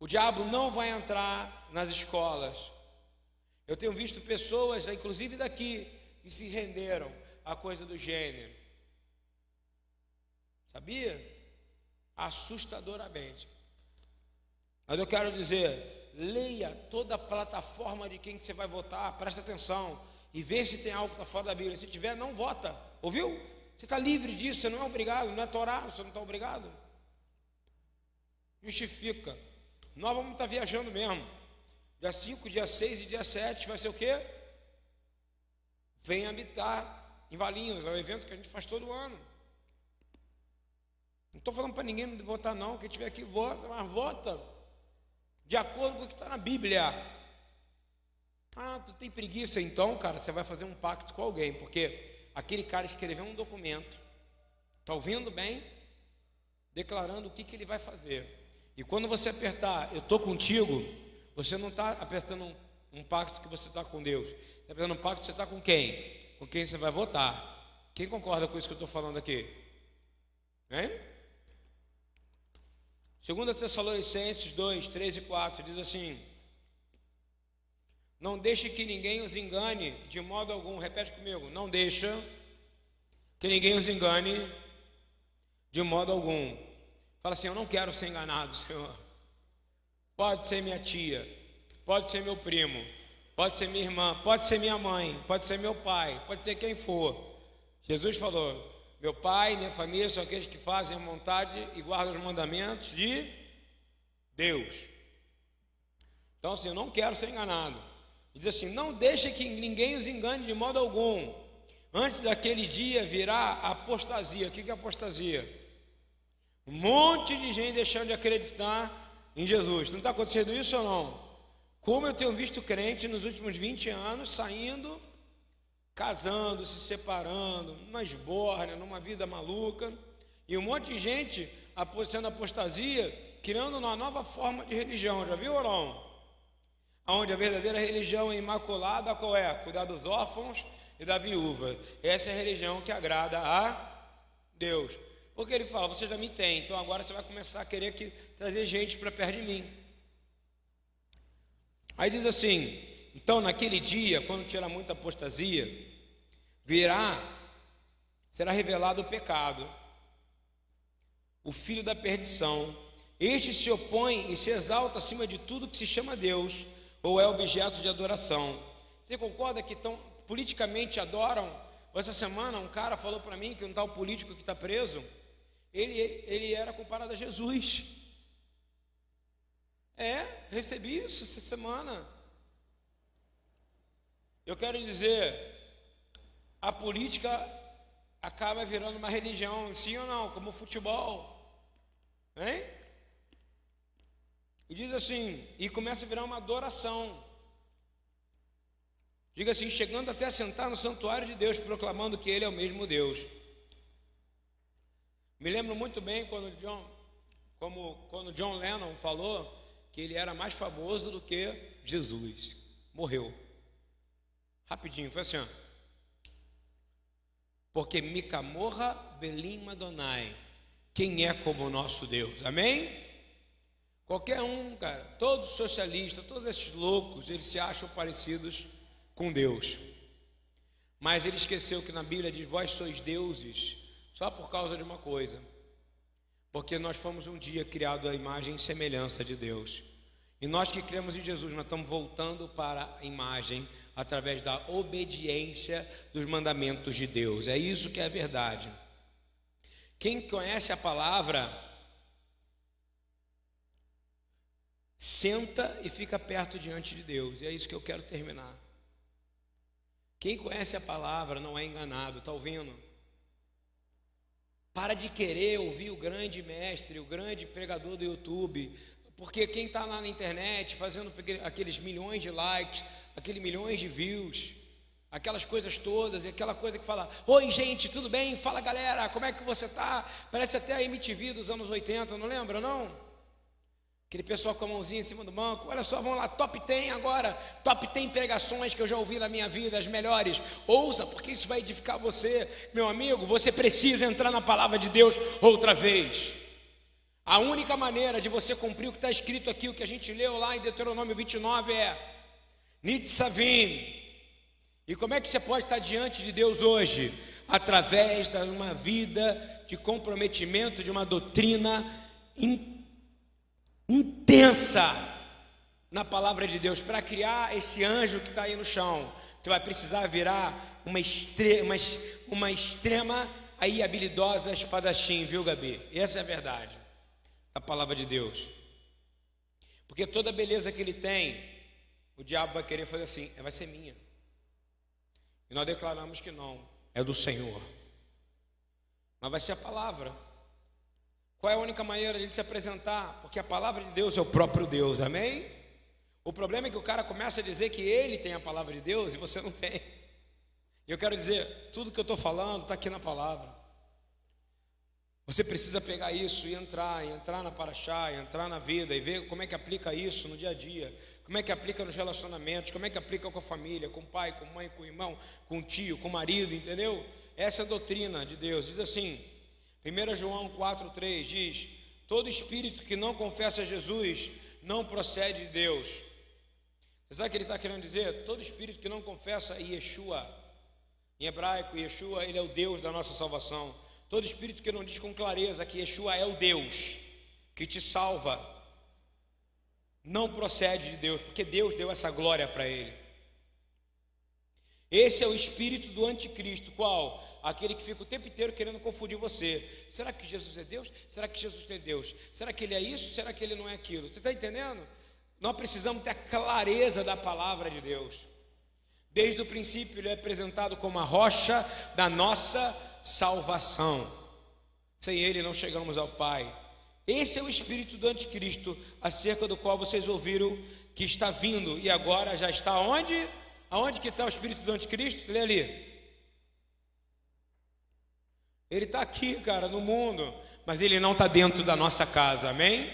O diabo não vai entrar nas escolas. Eu tenho visto pessoas, inclusive daqui, que se renderam à coisa do gênero. Sabia? Assustadoramente. Mas eu quero dizer, leia toda a plataforma de quem que você vai votar, presta atenção e vê se tem algo que está fora da Bíblia. Se tiver, não vota. Ouviu? Você está livre disso, você não é obrigado, não é Torá, você não está obrigado. Justifica. Nós vamos estar viajando mesmo. Dia 5, dia 6 e dia 7 vai ser o quê? Vem habitar em Valinhos, é um evento que a gente faz todo ano. Não estou falando para ninguém votar, não. Quem tiver aqui vota, mas vota de acordo com o que está na Bíblia. Ah, tu tem preguiça então, cara, você vai fazer um pacto com alguém, porque aquele cara escreveu um documento, está ouvindo bem? Declarando o que, que ele vai fazer. E quando você apertar, eu estou contigo, você não está apertando um, um, pacto que você está com Deus. Você está apertando um pacto que você está com quem? Com quem você vai votar. Quem concorda com isso que eu estou falando aqui? Hein? 2 Tessalonicenses 2, 3 e 4 diz assim: Não deixe que ninguém os engane de modo algum. Repete comigo. Não deixa que ninguém os engane de modo algum. Fala assim: Eu não quero ser enganado, Senhor. Pode ser minha tia, pode ser meu primo, pode ser minha irmã, pode ser minha mãe, pode ser meu pai, pode ser quem for. Jesus falou: Meu pai, minha família são aqueles que fazem a vontade e guardam os mandamentos de Deus. Então, assim, eu não quero ser enganado. Ele diz assim: Não deixe que ninguém os engane de modo algum. Antes daquele dia virá apostasia. O que é apostasia? Um monte de gente deixando de acreditar em Jesus. Não está acontecendo isso ou não? Como eu tenho visto crente nos últimos 20 anos saindo, casando, se separando, numa esbórnia, numa vida maluca, e um monte de gente sendo apostasia, criando uma nova forma de religião. Já viu ou não? Onde a verdadeira religião é imaculada, qual é? Cuidar dos órfãos e da viúva. Essa é a religião que agrada a Deus. Porque ele fala, você já me tem, então agora você vai começar a querer que, trazer gente para perto de mim. Aí diz assim: então naquele dia, quando tirar muita apostasia, virá, será revelado o pecado, o filho da perdição. Este se opõe e se exalta acima de tudo que se chama Deus ou é objeto de adoração. Você concorda que tão, politicamente adoram? Essa semana um cara falou para mim que um tal político que está preso ele, ele era comparado a Jesus. É, recebi isso essa semana. Eu quero dizer, a política acaba virando uma religião, sim ou não, como o futebol. Hein? E diz assim, e começa a virar uma adoração. Diga assim, chegando até a sentar no santuário de Deus, proclamando que Ele é o mesmo Deus. Me lembro muito bem quando John, como quando John Lennon falou que ele era mais famoso do que Jesus. Morreu. Rapidinho, foi assim, ó. Porque Mica morra Belim Madonai. Quem é como o nosso Deus? Amém? Qualquer um, cara, todos socialistas, todos esses loucos, eles se acham parecidos com Deus. Mas ele esqueceu que na Bíblia diz: Vós sois deuses só por causa de uma coisa. Porque nós fomos um dia criados à imagem e semelhança de Deus. E nós que cremos em Jesus, nós estamos voltando para a imagem através da obediência dos mandamentos de Deus. É isso que é verdade. Quem conhece a palavra, senta e fica perto diante de Deus. E é isso que eu quero terminar. Quem conhece a palavra não é enganado, está ouvindo? Para de querer ouvir o grande mestre, o grande pregador do YouTube, porque quem está lá na internet fazendo aqueles milhões de likes, aqueles milhões de views, aquelas coisas todas, e aquela coisa que fala: Oi, gente, tudo bem? Fala galera, como é que você está? Parece até a MTV dos anos 80, não lembra, não? Aquele pessoal com a mãozinha em cima do banco. Olha só, vamos lá, top 10 agora. Top 10 pregações que eu já ouvi na minha vida, as melhores. Ouça, porque isso vai edificar você. Meu amigo, você precisa entrar na palavra de Deus outra vez. A única maneira de você cumprir o que está escrito aqui, o que a gente leu lá em Deuteronômio 29 é Nitzavim. E como é que você pode estar diante de Deus hoje? Através de uma vida de comprometimento, de uma doutrina intensa intensa na palavra de Deus para criar esse anjo que está aí no chão. Você vai precisar virar uma, extrema, uma extrema aí habilidosa espadachim, viu, Gabi? Essa é a verdade da palavra de Deus. Porque toda beleza que ele tem, o diabo vai querer fazer assim, vai ser minha. E nós declaramos que não, é do Senhor. Mas vai ser a palavra. Qual é a única maneira de se apresentar? Porque a palavra de Deus é o próprio Deus, amém? O problema é que o cara começa a dizer que ele tem a palavra de Deus e você não tem. Eu quero dizer, tudo que eu estou falando está aqui na palavra. Você precisa pegar isso e entrar, e entrar na paraxá, e entrar na vida e ver como é que aplica isso no dia a dia, como é que aplica nos relacionamentos, como é que aplica com a família, com o pai, com a mãe, com o irmão, com o tio, com o marido, entendeu? Essa é a doutrina de Deus. Diz assim: 1 João 4,3 diz: Todo espírito que não confessa Jesus não procede de Deus. Você sabe o que ele está querendo dizer? Todo espírito que não confessa Yeshua, em hebraico, Yeshua, ele é o Deus da nossa salvação. Todo espírito que não diz com clareza que Yeshua é o Deus que te salva, não procede de Deus, porque Deus deu essa glória para ele. Esse é o espírito do anticristo, qual? Aquele que fica o tempo inteiro querendo confundir você. Será que Jesus é Deus? Será que Jesus é Deus? Será que ele é isso? Será que ele não é aquilo? Você está entendendo? Nós precisamos ter a clareza da palavra de Deus. Desde o princípio, ele é apresentado como a rocha da nossa salvação. Sem ele não chegamos ao Pai. Esse é o espírito do anticristo, acerca do qual vocês ouviram que está vindo e agora já está onde? Aonde que está o espírito do anticristo? Lê ali. Ele está aqui, cara, no mundo, mas ele não está dentro da nossa casa, amém?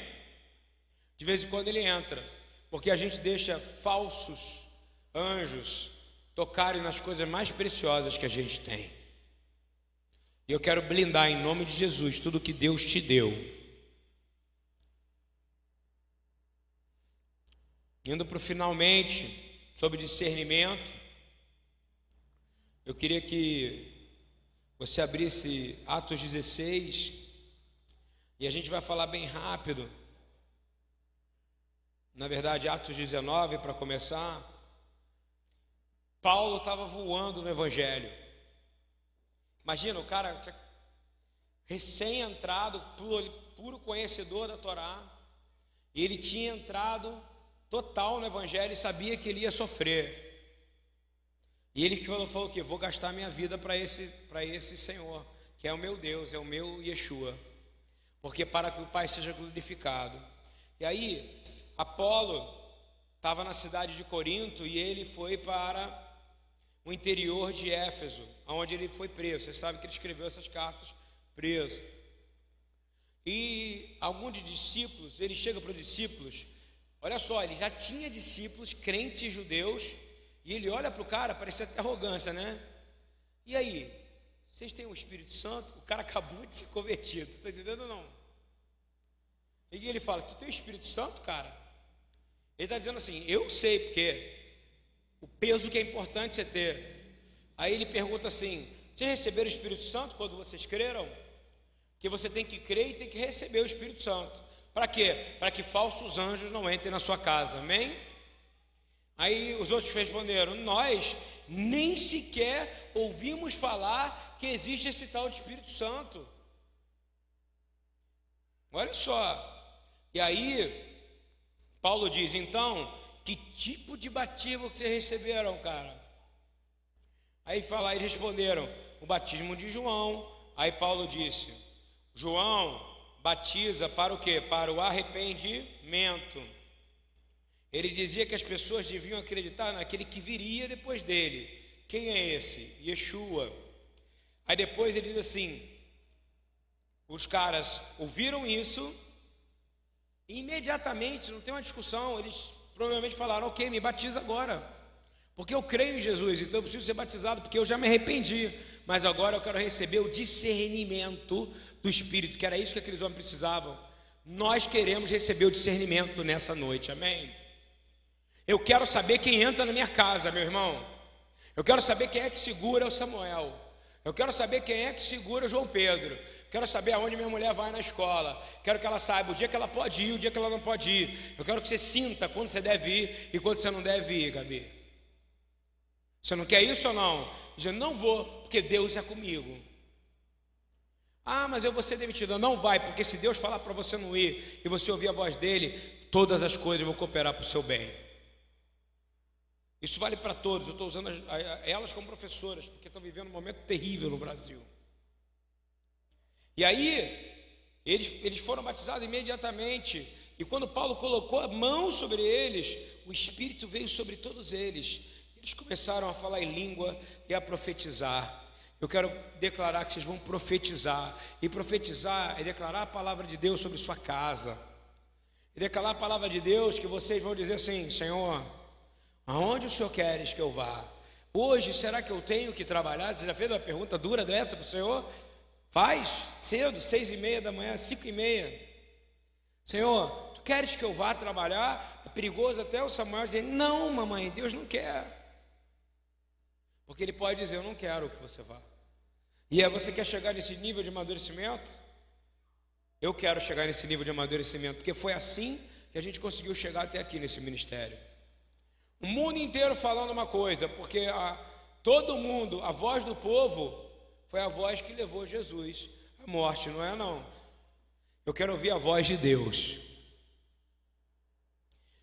De vez em quando ele entra, porque a gente deixa falsos anjos tocarem nas coisas mais preciosas que a gente tem. E eu quero blindar em nome de Jesus tudo que Deus te deu. Indo para o finalmente, sobre discernimento, eu queria que você abrisse Atos 16 e a gente vai falar bem rápido. Na verdade, Atos 19 para começar. Paulo estava voando no Evangelho. Imagina, o cara recém-entrado, puro, conhecedor da Torá, ele tinha entrado total no Evangelho e sabia que ele ia sofrer. E ele falou, falou que vou gastar minha vida para esse, esse Senhor, que é o meu Deus, é o meu Yeshua, porque para que o Pai seja glorificado. E aí, Apolo estava na cidade de Corinto e ele foi para o interior de Éfeso, onde ele foi preso. Você sabe que ele escreveu essas cartas preso. E alguns discípulos, ele chega para os discípulos, olha só, ele já tinha discípulos, crentes judeus, e ele olha para o cara, parece até arrogância, né? E aí, vocês têm o Espírito Santo? O cara acabou de ser convertido, está entendendo ou não? E ele fala: Tu tem o Espírito Santo, cara? Ele está dizendo assim: Eu sei, porque o peso que é importante você ter. Aí ele pergunta assim: Vocês receberam o Espírito Santo quando vocês creram? Que você tem que crer e tem que receber o Espírito Santo. Para quê? Para que falsos anjos não entrem na sua casa. Amém? Aí os outros responderam: Nós nem sequer ouvimos falar que existe esse tal de Espírito Santo. Olha só. E aí, Paulo diz: Então, que tipo de batismo que vocês receberam, cara? Aí fala, eles responderam: o batismo de João. Aí Paulo disse: João batiza para o quê? Para o arrependimento. Ele dizia que as pessoas deviam acreditar naquele que viria depois dele. Quem é esse? Yeshua. Aí depois ele diz assim: os caras ouviram isso, e imediatamente, não tem uma discussão, eles provavelmente falaram: Ok, me batiza agora, porque eu creio em Jesus, então eu preciso ser batizado, porque eu já me arrependi, mas agora eu quero receber o discernimento do Espírito, que era isso que aqueles homens precisavam. Nós queremos receber o discernimento nessa noite, amém? Eu quero saber quem entra na minha casa, meu irmão. Eu quero saber quem é que segura o Samuel. Eu quero saber quem é que segura o João Pedro. Quero saber aonde minha mulher vai na escola. Quero que ela saiba o dia que ela pode ir, o dia que ela não pode ir. Eu quero que você sinta quando você deve ir e quando você não deve ir, Gabi. Você não quer isso ou não? Eu não vou, porque Deus é comigo. Ah, mas eu vou ser demitido. Não vai, porque se Deus falar para você não ir e você ouvir a voz dele, todas as coisas vão cooperar para o seu bem. Isso vale para todos. Eu estou usando elas como professoras, porque estão vivendo um momento terrível no Brasil. E aí, eles, eles foram batizados imediatamente. E quando Paulo colocou a mão sobre eles, o Espírito veio sobre todos eles. Eles começaram a falar em língua e a profetizar. Eu quero declarar que vocês vão profetizar. E profetizar é declarar a palavra de Deus sobre sua casa. E declarar a palavra de Deus que vocês vão dizer assim: Senhor, aonde o Senhor queres que eu vá? Hoje, será que eu tenho que trabalhar? Você já fez uma pergunta dura dessa para o Senhor? Faz, cedo, seis e meia da manhã, cinco e meia. Senhor, tu queres que eu vá trabalhar? perigoso até o Samuel dizer: Não, mamãe, Deus não quer. Porque ele pode dizer: Eu não quero que você vá. E aí você quer chegar nesse nível de amadurecimento? Eu quero chegar nesse nível de amadurecimento, porque foi assim que a gente conseguiu chegar até aqui nesse ministério. O mundo inteiro falando uma coisa, porque a, todo mundo, a voz do povo, foi a voz que levou Jesus à morte, não é? Não. Eu quero ouvir a voz de Deus.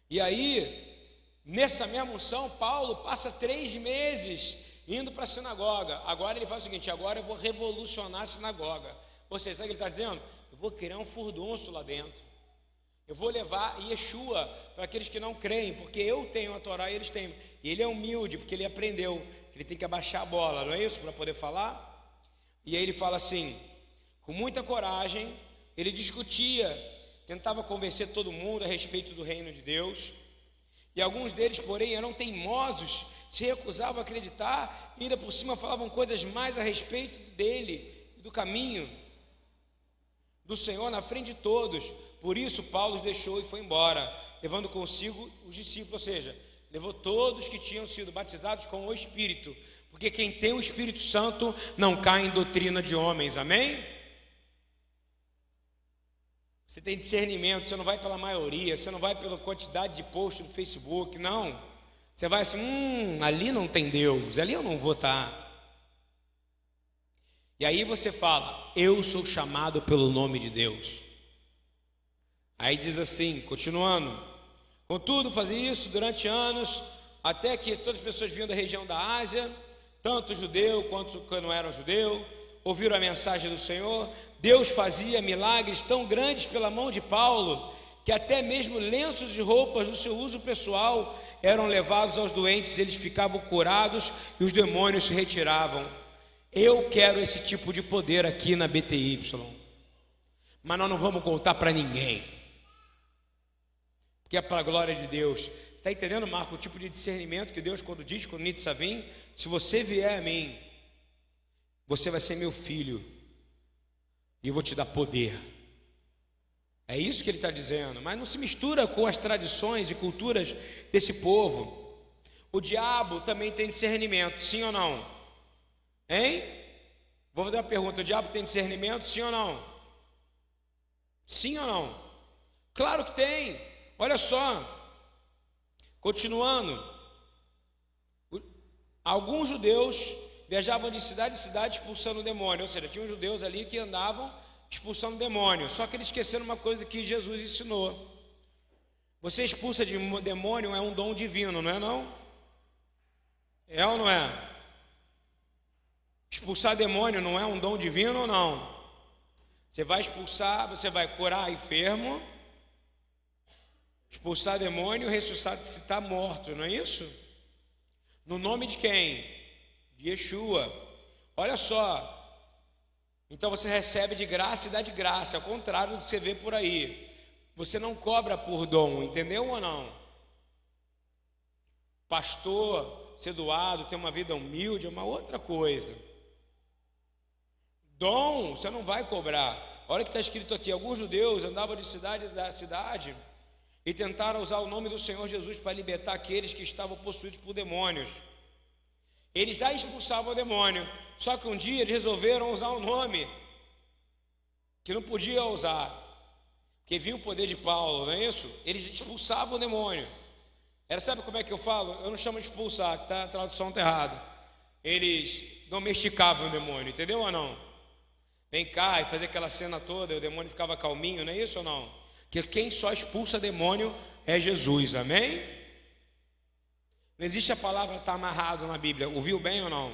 E aí, nessa mesma unção, Paulo passa três meses indo para a sinagoga. Agora ele faz o seguinte: agora eu vou revolucionar a sinagoga. Seja, sabe o que ele está dizendo? Eu vou criar um furdunço lá dentro. Eu vou levar Yeshua para aqueles que não creem, porque eu tenho a Torá e eles têm. E ele é humilde, porque ele aprendeu que ele tem que abaixar a bola, não é isso? Para poder falar. E aí ele fala assim, com muita coragem, ele discutia, tentava convencer todo mundo a respeito do reino de Deus. E alguns deles, porém, eram teimosos, se recusavam a acreditar, e ainda por cima falavam coisas mais a respeito dele e do caminho do Senhor na frente de todos. Por isso, Paulo os deixou e foi embora, levando consigo os discípulos, ou seja, levou todos que tinham sido batizados com o Espírito, porque quem tem o Espírito Santo não cai em doutrina de homens, amém? Você tem discernimento, você não vai pela maioria, você não vai pela quantidade de posts no Facebook, não. Você vai assim, hum, ali não tem Deus, ali eu não vou estar. E aí você fala, eu sou chamado pelo nome de Deus. Aí diz assim, continuando: Contudo, fazia isso durante anos, até que todas as pessoas vinham da região da Ásia, tanto judeu quanto que não eram judeu, ouviram a mensagem do Senhor. Deus fazia milagres tão grandes pela mão de Paulo, que até mesmo lenços e roupas do seu uso pessoal eram levados aos doentes, eles ficavam curados e os demônios se retiravam. Eu quero esse tipo de poder aqui na BTY, mas nós não vamos contar para ninguém que é para a glória de Deus. Está entendendo, Marco, o tipo de discernimento que Deus, quando diz, quando Nietzsche vem, se você vier a mim, você vai ser meu filho, e eu vou te dar poder. É isso que ele está dizendo, mas não se mistura com as tradições e culturas desse povo. O diabo também tem discernimento, sim ou não? Hein? Vou fazer uma pergunta: o diabo tem discernimento, sim ou não? Sim ou não? Claro que tem. Olha só, continuando, alguns judeus viajavam de cidade em cidade expulsando demônio, ou seja, tinham judeus ali que andavam expulsando demônio, só que eles esqueceram uma coisa que Jesus ensinou. Você expulsa de demônio é um dom divino, não é não? É ou não é? Expulsar demônio não é um dom divino ou não? Você vai expulsar, você vai curar enfermo, expulsar demônio, ressuscitar se está morto, não é isso? No nome de quem? De Yeshua. Olha só. Então você recebe de graça e dá de graça, ao contrário do que você vê por aí. Você não cobra por dom, entendeu ou não? Pastor, ser doado, ter uma vida humilde é uma outra coisa. Dom, você não vai cobrar. Olha que está escrito aqui: alguns judeus andavam de cidade a cidade e tentaram usar o nome do Senhor Jesus para libertar aqueles que estavam possuídos por demônios. Eles já expulsavam o demônio, só que um dia eles resolveram usar um nome que não podia usar, porque viu o poder de Paulo, não é isso? Eles expulsavam o demônio. Era, sabe como é que eu falo? Eu não chamo de expulsar, tá? a tradução está errada. Eles domesticavam o demônio, entendeu ou não? Vem cá e fazer aquela cena toda, o demônio ficava calminho, não é isso ou não? que quem só expulsa demônio é Jesus, amém? Não existe a palavra estar tá amarrado na Bíblia, ouviu bem ou não?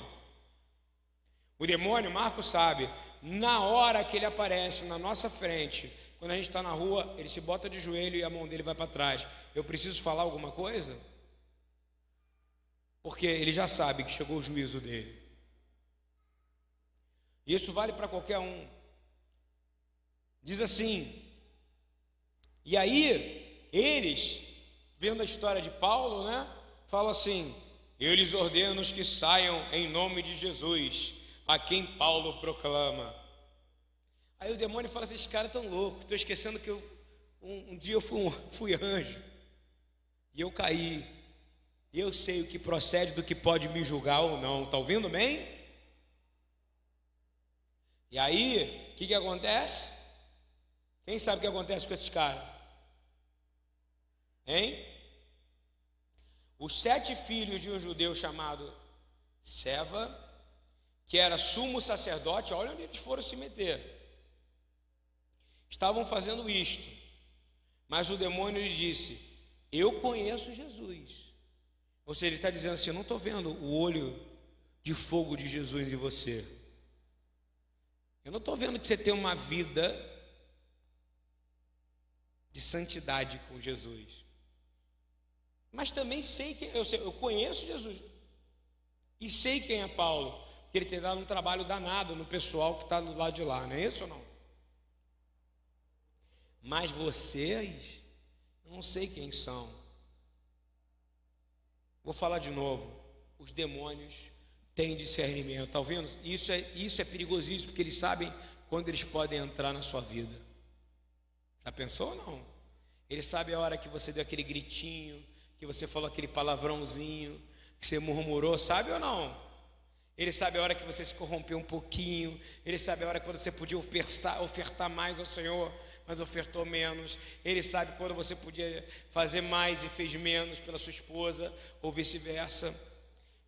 O demônio, Marcos sabe, na hora que ele aparece na nossa frente, quando a gente está na rua, ele se bota de joelho e a mão dele vai para trás. Eu preciso falar alguma coisa? Porque ele já sabe que chegou o juízo dele. Isso vale para qualquer um. Diz assim: e aí, eles, vendo a história de Paulo, né, falam assim: Eu lhes ordeno que saiam em nome de Jesus, a quem Paulo proclama. Aí o demônio fala assim: Esse cara é tão louco, estou esquecendo que eu, um, um, dia eu fui, fui anjo. e eu caí, eu sei o que procede do que pode me julgar ou não. Está ouvindo bem? E aí, o que, que acontece? Quem sabe o que acontece com esses caras? Hein? Os sete filhos de um judeu chamado Seva, que era sumo sacerdote, olha onde eles foram se meter. Estavam fazendo isto, mas o demônio lhe disse: Eu conheço Jesus. Ou seja, ele está dizendo assim: Eu não estou vendo o olho de fogo de Jesus em você. Eu não estou vendo que você tem uma vida de santidade com Jesus. Mas também sei que eu, eu conheço Jesus. E sei quem é Paulo, porque ele tem dado um trabalho danado no pessoal que está do lado de lá, não é isso ou não? Mas vocês, eu não sei quem são. Vou falar de novo. Os demônios têm discernimento, está vendo? Isso é, isso é perigosíssimo, porque eles sabem quando eles podem entrar na sua vida. Já pensou ou não? Eles sabem a hora que você deu aquele gritinho, que você falou aquele palavrãozinho, que você murmurou, sabe ou não? Ele sabe a hora que você se corrompeu um pouquinho, ele sabe a hora que você podia ofertar, ofertar mais ao Senhor, mas ofertou menos. Ele sabe quando você podia fazer mais e fez menos pela sua esposa, ou vice-versa.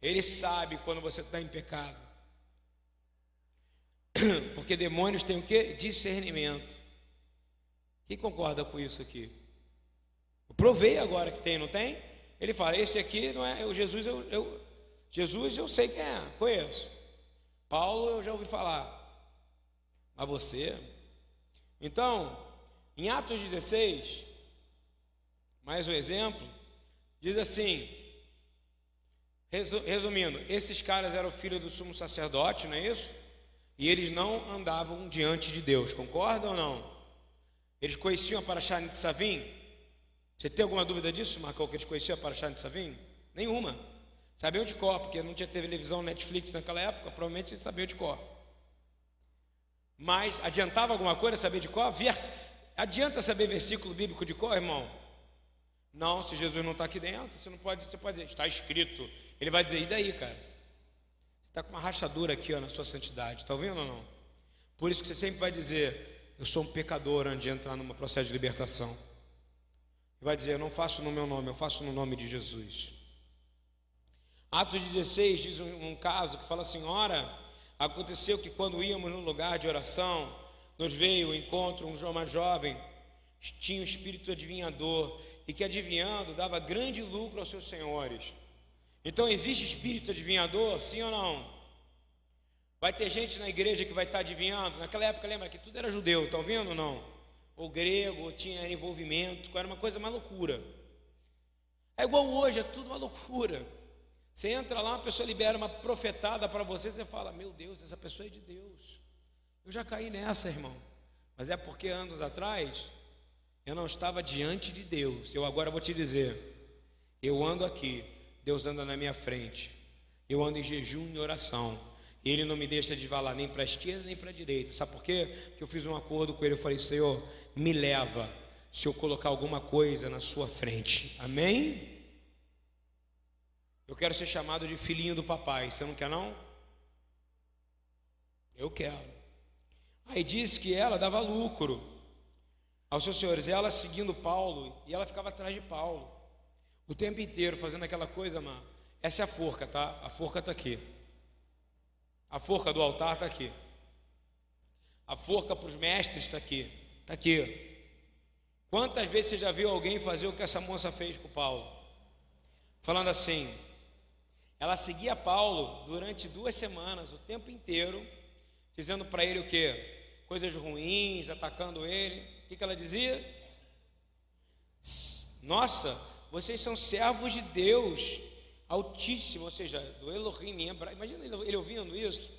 Ele sabe quando você está em pecado. Porque demônios têm o que? Discernimento. Quem concorda com isso aqui? Provei agora que tem, não tem? Ele fala: esse aqui não é o Jesus, eu, eu, Jesus eu sei quem é, conheço. Paulo eu já ouvi falar. Mas você? Então, em Atos 16, mais um exemplo, diz assim: resumindo, esses caras eram filhos do sumo sacerdote, não é isso? E eles não andavam diante de Deus, concorda ou não? Eles conheciam a de Savim? Você tem alguma dúvida disso, Marcão, que eles conheciam a Paraxá de Savim? Nenhuma. Sabiam de cor, porque não tinha televisão Netflix naquela época, provavelmente eles sabiam de cor. Mas adiantava alguma coisa saber de cor? Vers... Adianta saber versículo bíblico de cor, irmão? Não, se Jesus não está aqui dentro, você não pode, você pode dizer, está escrito. Ele vai dizer, e daí, cara? Você está com uma rachadura aqui ó, na sua santidade, está ouvindo ou não? Por isso que você sempre vai dizer, eu sou um pecador antes de entrar num processo de libertação. E vai dizer: Eu não faço no meu nome, eu faço no nome de Jesus. Atos 16 diz um, um caso que fala assim: Ora, aconteceu que quando íamos no lugar de oração, nos veio o encontro um uma jovem, tinha um espírito adivinhador, e que adivinhando dava grande lucro aos seus senhores. Então existe espírito adivinhador, sim ou não? Vai ter gente na igreja que vai estar adivinhando. Naquela época, lembra que tudo era judeu, estão vendo ou não? Ou grego, ou tinha envolvimento, era uma coisa, uma loucura. É igual hoje, é tudo uma loucura. Você entra lá, uma pessoa libera uma profetada para você, você fala: Meu Deus, essa pessoa é de Deus. Eu já caí nessa, irmão. Mas é porque anos atrás eu não estava diante de Deus. Eu agora vou te dizer: eu ando aqui, Deus anda na minha frente. Eu ando em jejum e oração. Ele não me deixa de falar nem para a esquerda nem para a direita. Sabe por quê? Porque eu fiz um acordo com ele. Eu falei, Senhor, me leva se eu colocar alguma coisa na sua frente. Amém? Eu quero ser chamado de filhinho do papai. Você não quer não? Eu quero. Aí diz que ela dava lucro aos seus senhores. Ela seguindo Paulo e ela ficava atrás de Paulo o tempo inteiro fazendo aquela coisa, mano. Essa é a forca, tá? A forca está aqui. A forca do altar está aqui. A forca para os mestres está aqui. Está aqui. Quantas vezes você já viu alguém fazer o que essa moça fez com Paulo? Falando assim, ela seguia Paulo durante duas semanas, o tempo inteiro, dizendo para ele o que? Coisas ruins, atacando ele. O que, que ela dizia? Nossa, vocês são servos de Deus. Altíssimo, ou seja, do Elohim em. Imagina ele ouvindo isso.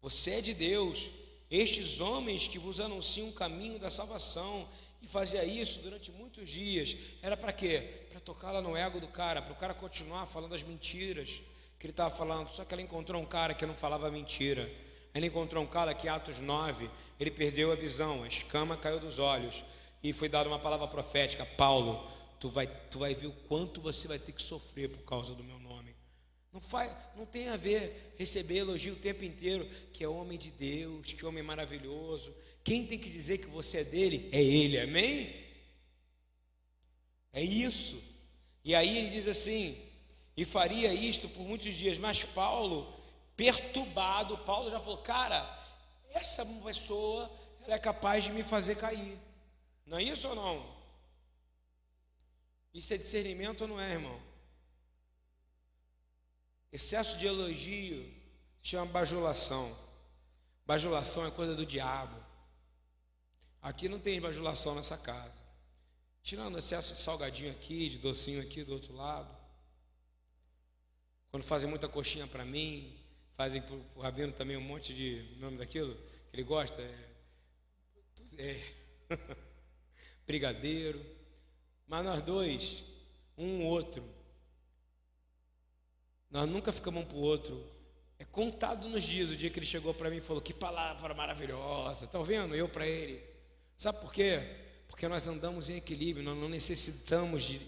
Você é de Deus. Estes homens que vos anunciam o caminho da salvação e fazia isso durante muitos dias, era para quê? Para tocar lá no ego do cara, para o cara continuar falando as mentiras que ele estava falando. Só que ela encontrou um cara que não falava mentira. Ela encontrou um cara que, Atos 9, ele perdeu a visão, a escama caiu dos olhos e foi dada uma palavra profética: Paulo, tu vai, tu vai ver o quanto você vai ter que sofrer por causa do meu nome. Não, faz, não tem a ver receber elogio o tempo inteiro, que é homem de Deus, que homem maravilhoso. Quem tem que dizer que você é dele é ele, amém? É isso. E aí ele diz assim: e faria isto por muitos dias, mas Paulo, perturbado, Paulo já falou: cara, essa pessoa ela é capaz de me fazer cair. Não é isso ou não? Isso é discernimento ou não é, irmão? Excesso de elogio chama bajulação. Bajulação é coisa do diabo. Aqui não tem bajulação nessa casa. Tirando excesso de salgadinho aqui, de docinho aqui do outro lado. Quando fazem muita coxinha para mim, fazem para o Rabino também um monte de nome daquilo que ele gosta. É, é brigadeiro. Mas nós dois, um outro, nós nunca ficamos um para o outro. É contado nos dias o dia que ele chegou para mim e falou: Que palavra maravilhosa. Estão vendo? Eu para ele. Sabe por quê? Porque nós andamos em equilíbrio, nós não necessitamos de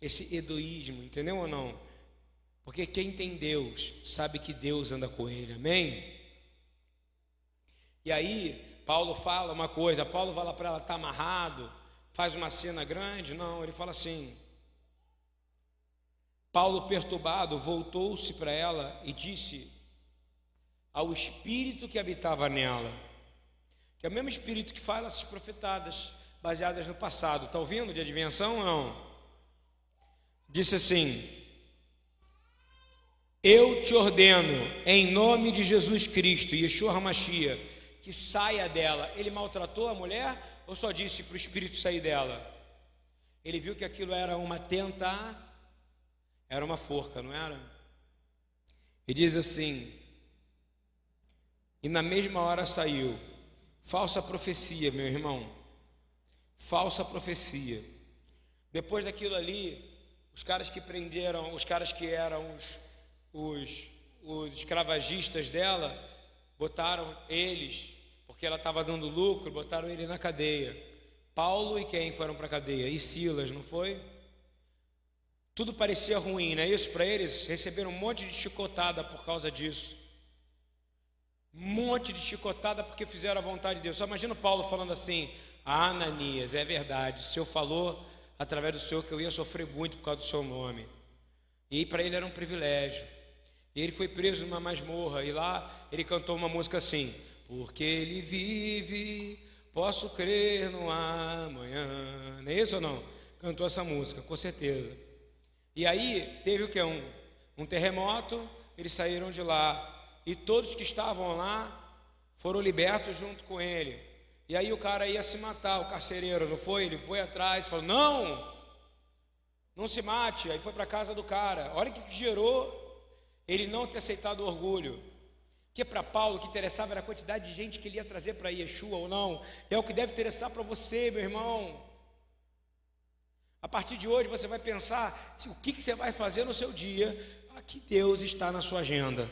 esse egoísmo, entendeu ou não? Porque quem tem Deus sabe que Deus anda com ele, amém? E aí, Paulo fala uma coisa, Paulo fala para ela, está amarrado, faz uma cena grande, não, ele fala assim. Paulo, perturbado, voltou-se para ela e disse ao espírito que habitava nela, que é o mesmo espírito que fala essas profetadas baseadas no passado, está ouvindo de adivinhação ou não? Disse assim: Eu te ordeno, em nome de Jesus Cristo, Yeshua HaMashiach, que saia dela. Ele maltratou a mulher ou só disse para o espírito sair dela? Ele viu que aquilo era uma tenta, era uma forca, não era? E diz assim: E na mesma hora saiu. Falsa profecia, meu irmão. Falsa profecia. Depois daquilo ali, os caras que prenderam, os caras que eram os, os, os escravagistas dela, botaram eles, porque ela estava dando lucro, botaram ele na cadeia. Paulo e quem foram para a cadeia? E Silas, não foi? Tudo parecia ruim, não é isso para eles? Receberam um monte de chicotada por causa disso. Um monte de chicotada porque fizeram a vontade de Deus. Só imagina Paulo falando assim: ah, Ananias, é verdade, o Senhor falou através do Senhor que eu ia sofrer muito por causa do seu nome. E para ele era um privilégio. E ele foi preso numa masmorra e lá ele cantou uma música assim: Porque ele vive, posso crer no amanhã. Não é isso ou não? Cantou essa música, com certeza. E aí teve o que? Um, um terremoto, eles saíram de lá. E todos que estavam lá foram libertos junto com ele. E aí o cara ia se matar, o carcereiro, não foi? Ele foi atrás, falou: Não, não se mate. Aí foi para a casa do cara. Olha o que gerou ele não ter aceitado o orgulho. Que para Paulo o que interessava era a quantidade de gente que ele ia trazer para Yeshua ou não. É o que deve interessar para você, meu irmão. A partir de hoje você vai pensar o que, que você vai fazer no seu dia, que Deus está na sua agenda.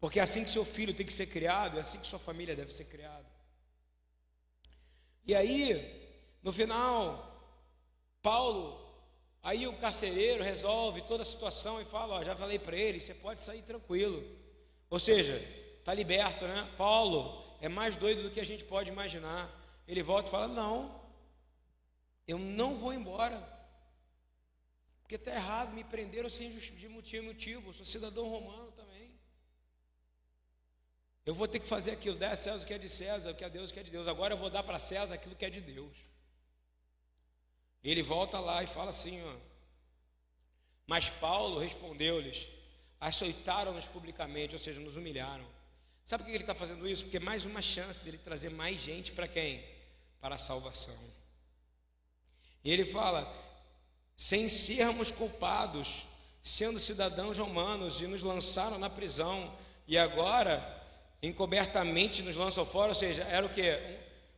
Porque é assim que seu filho tem que ser criado, é assim que sua família deve ser criada. E aí, no final, Paulo, aí o carcereiro resolve toda a situação e fala: ó, já falei para ele, você pode sair tranquilo. Ou seja, está liberto, né? Paulo é mais doido do que a gente pode imaginar. Ele volta e fala: não, eu não vou embora. Porque está errado, me prenderam sem motivo, eu sou cidadão romano também. Eu vou ter que fazer aquilo, dar a César o que é de César, o que é Deus o que é de Deus. Agora eu vou dar para César aquilo que é de Deus. Ele volta lá e fala assim: ó, Mas Paulo respondeu-lhes: açoitaram-nos publicamente, ou seja, nos humilharam. Sabe por que ele está fazendo isso? Porque é mais uma chance dele trazer mais gente para quem? Para a salvação. E ele fala: sem sermos culpados, sendo cidadãos romanos, e nos lançaram na prisão, e agora encobertamente nos lançam fora, ou seja, era o que?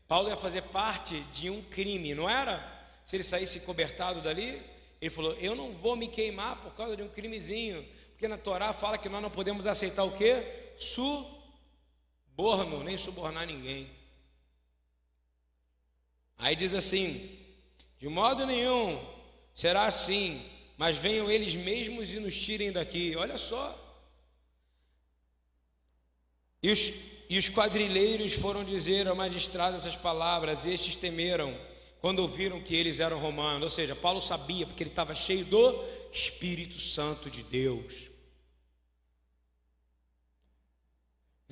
Paulo ia fazer parte de um crime, não era? Se ele saísse encobertado dali, ele falou: Eu não vou me queimar por causa de um crimezinho, porque na Torá fala que nós não podemos aceitar o que? Suborno, nem subornar ninguém. Aí diz assim: De modo nenhum será assim, mas venham eles mesmos e nos tirem daqui. Olha só. E os, e os quadrilheiros foram dizer ao magistrado essas palavras, e estes temeram quando ouviram que eles eram romanos. Ou seja, Paulo sabia, porque ele estava cheio do Espírito Santo de Deus.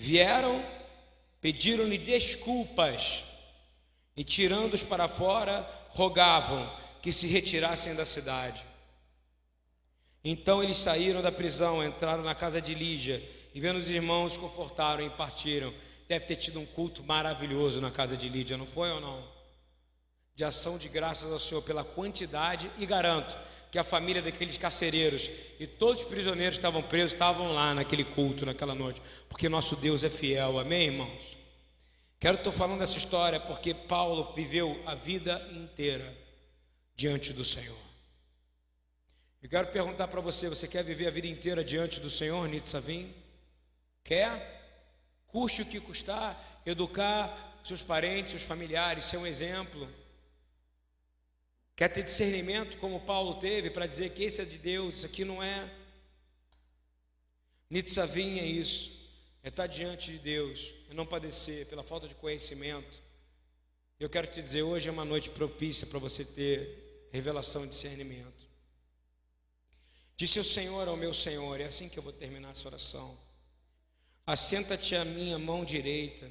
Vieram, pediram-lhe desculpas e, tirando-os para fora, rogavam que se retirassem da cidade. Então eles saíram da prisão, entraram na casa de Lígia e, vendo os irmãos, confortaram e partiram. Deve ter tido um culto maravilhoso na casa de Lídia, não foi ou não? De ação de graças ao Senhor pela quantidade e garanto que a família daqueles carcereiros e todos os prisioneiros que estavam presos estavam lá naquele culto, naquela noite, porque nosso Deus é fiel, amém, irmãos? Quero estar falando dessa história porque Paulo viveu a vida inteira diante do Senhor. Eu quero perguntar para você: você quer viver a vida inteira diante do Senhor, Nitzavim? Quer? Custe o que custar, educar seus parentes, seus familiares, ser um exemplo. Quer ter discernimento como Paulo teve para dizer que esse é de Deus, isso aqui não é. Nitzavim é isso, é estar diante de Deus, é não padecer pela falta de conhecimento. Eu quero te dizer, hoje é uma noite propícia para você ter revelação e discernimento. Disse o Senhor ao meu Senhor, é assim que eu vou terminar essa oração. Assenta-te à minha mão direita,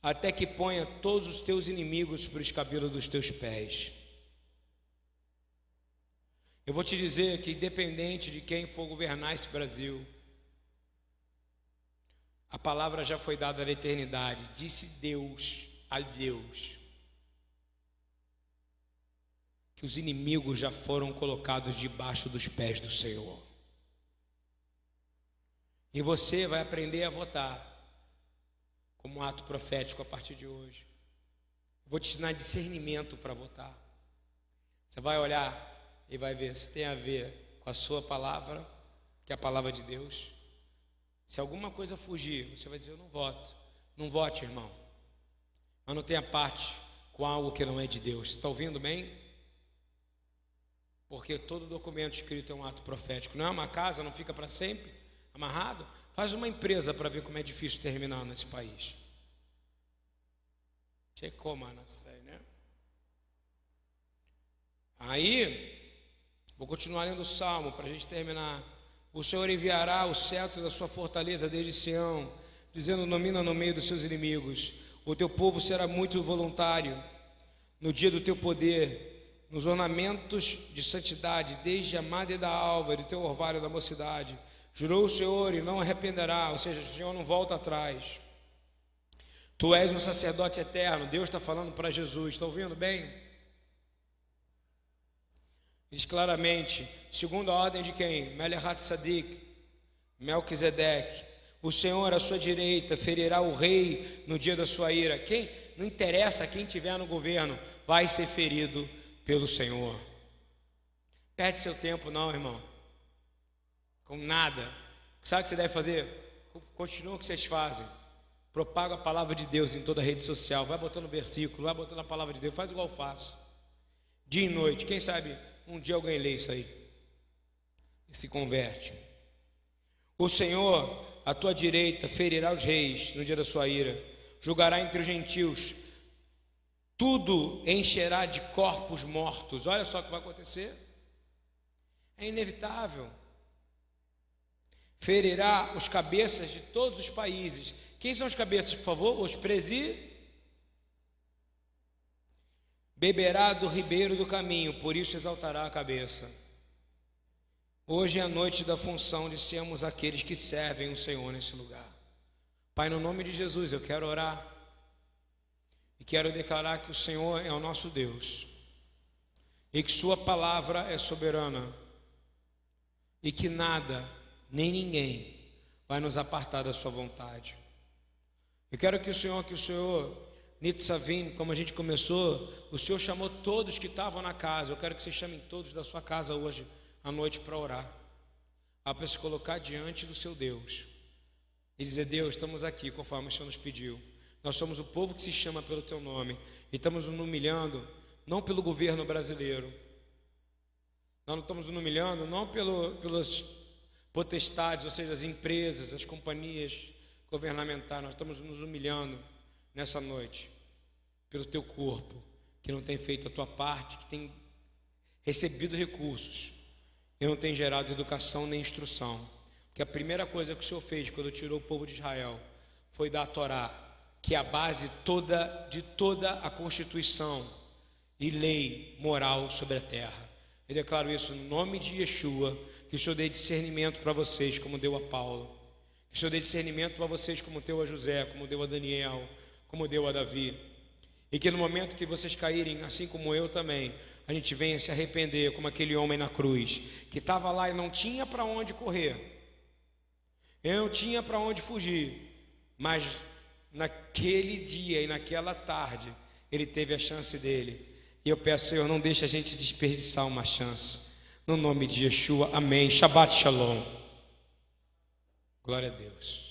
até que ponha todos os teus inimigos por escabelo dos teus pés. Eu vou te dizer que, independente de quem for governar esse Brasil, a palavra já foi dada na eternidade. Disse Deus a Deus que os inimigos já foram colocados debaixo dos pés do Senhor. E você vai aprender a votar como um ato profético a partir de hoje. vou te ensinar discernimento para votar. Você vai olhar e vai ver se tem a ver com a sua palavra, que é a palavra de Deus. Se alguma coisa fugir, você vai dizer: Eu não voto. Não vote, irmão. Mas não tenha parte com algo que não é de Deus. Está ouvindo bem? Porque todo documento escrito é um ato profético. Não é uma casa, não fica para sempre amarrado. Faz uma empresa para ver como é difícil terminar nesse país. né? Aí, Vou continuar lendo o salmo para a gente terminar. O Senhor enviará o cetro da sua fortaleza desde Sião, dizendo: Nomina no meio dos seus inimigos. O teu povo será muito voluntário no dia do teu poder, nos ornamentos de santidade, desde a madre da alva, do teu orvalho da mocidade. Jurou o Senhor e não arrependerá, ou seja, o Senhor não volta atrás. Tu és um sacerdote eterno, Deus está falando para Jesus, está ouvindo bem? Diz claramente, segundo a ordem de quem? Melehat Sadik. O Senhor à sua direita ferirá o rei no dia da sua ira. Quem não interessa quem tiver no governo, vai ser ferido pelo Senhor. Perde seu tempo não, irmão. Com nada. Sabe o que você deve fazer? Continua o que vocês fazem. Propaga a palavra de Deus em toda a rede social. Vai botando versículo, vai botando a palavra de Deus. Faz igual eu faço. Dia e noite. Quem sabe um dia alguém lê isso aí e se converte. O Senhor, à tua direita, ferirá os reis no dia da sua ira, julgará entre os gentios, tudo encherá de corpos mortos. Olha só o que vai acontecer. É inevitável. Ferirá os cabeças de todos os países. Quem são os cabeças, por favor? Os presi beberá do ribeiro do caminho, por isso exaltará a cabeça. Hoje é a noite da função de sermos aqueles que servem o Senhor nesse lugar. Pai, no nome de Jesus, eu quero orar e quero declarar que o Senhor é o nosso Deus e que Sua palavra é soberana e que nada, nem ninguém, vai nos apartar da Sua vontade. Eu quero que o Senhor, que o Senhor Nitzavim, como a gente começou, o Senhor chamou todos que estavam na casa. Eu quero que vocês chamem todos da sua casa hoje à noite para orar. Para se colocar diante do seu Deus. E dizer, Deus, estamos aqui conforme o Senhor nos pediu. Nós somos o povo que se chama pelo teu nome. E estamos nos humilhando não pelo governo brasileiro. Nós não estamos nos humilhando não pelo, pelas potestades, ou seja, as empresas, as companhias governamentais, nós estamos nos humilhando nessa noite pelo teu corpo, que não tem feito a tua parte, que tem recebido recursos e não tem gerado educação nem instrução. Porque a primeira coisa que o Senhor fez quando tirou o povo de Israel foi dar a Torá, que é a base toda de toda a constituição e lei moral sobre a terra. Eu declaro isso no nome de Yeshua, que o Senhor dê discernimento para vocês, como deu a Paulo. Que o Senhor dê discernimento para vocês, como deu a José, como deu a Daniel, como deu a Davi. E que no momento que vocês caírem, assim como eu também, a gente venha se arrepender, como aquele homem na cruz, que estava lá e não tinha para onde correr, eu não tinha para onde fugir, mas naquele dia e naquela tarde, ele teve a chance dele. E eu peço, Senhor, não deixe a gente desperdiçar uma chance. No nome de Yeshua, amém. Shabbat Shalom. Glória a Deus.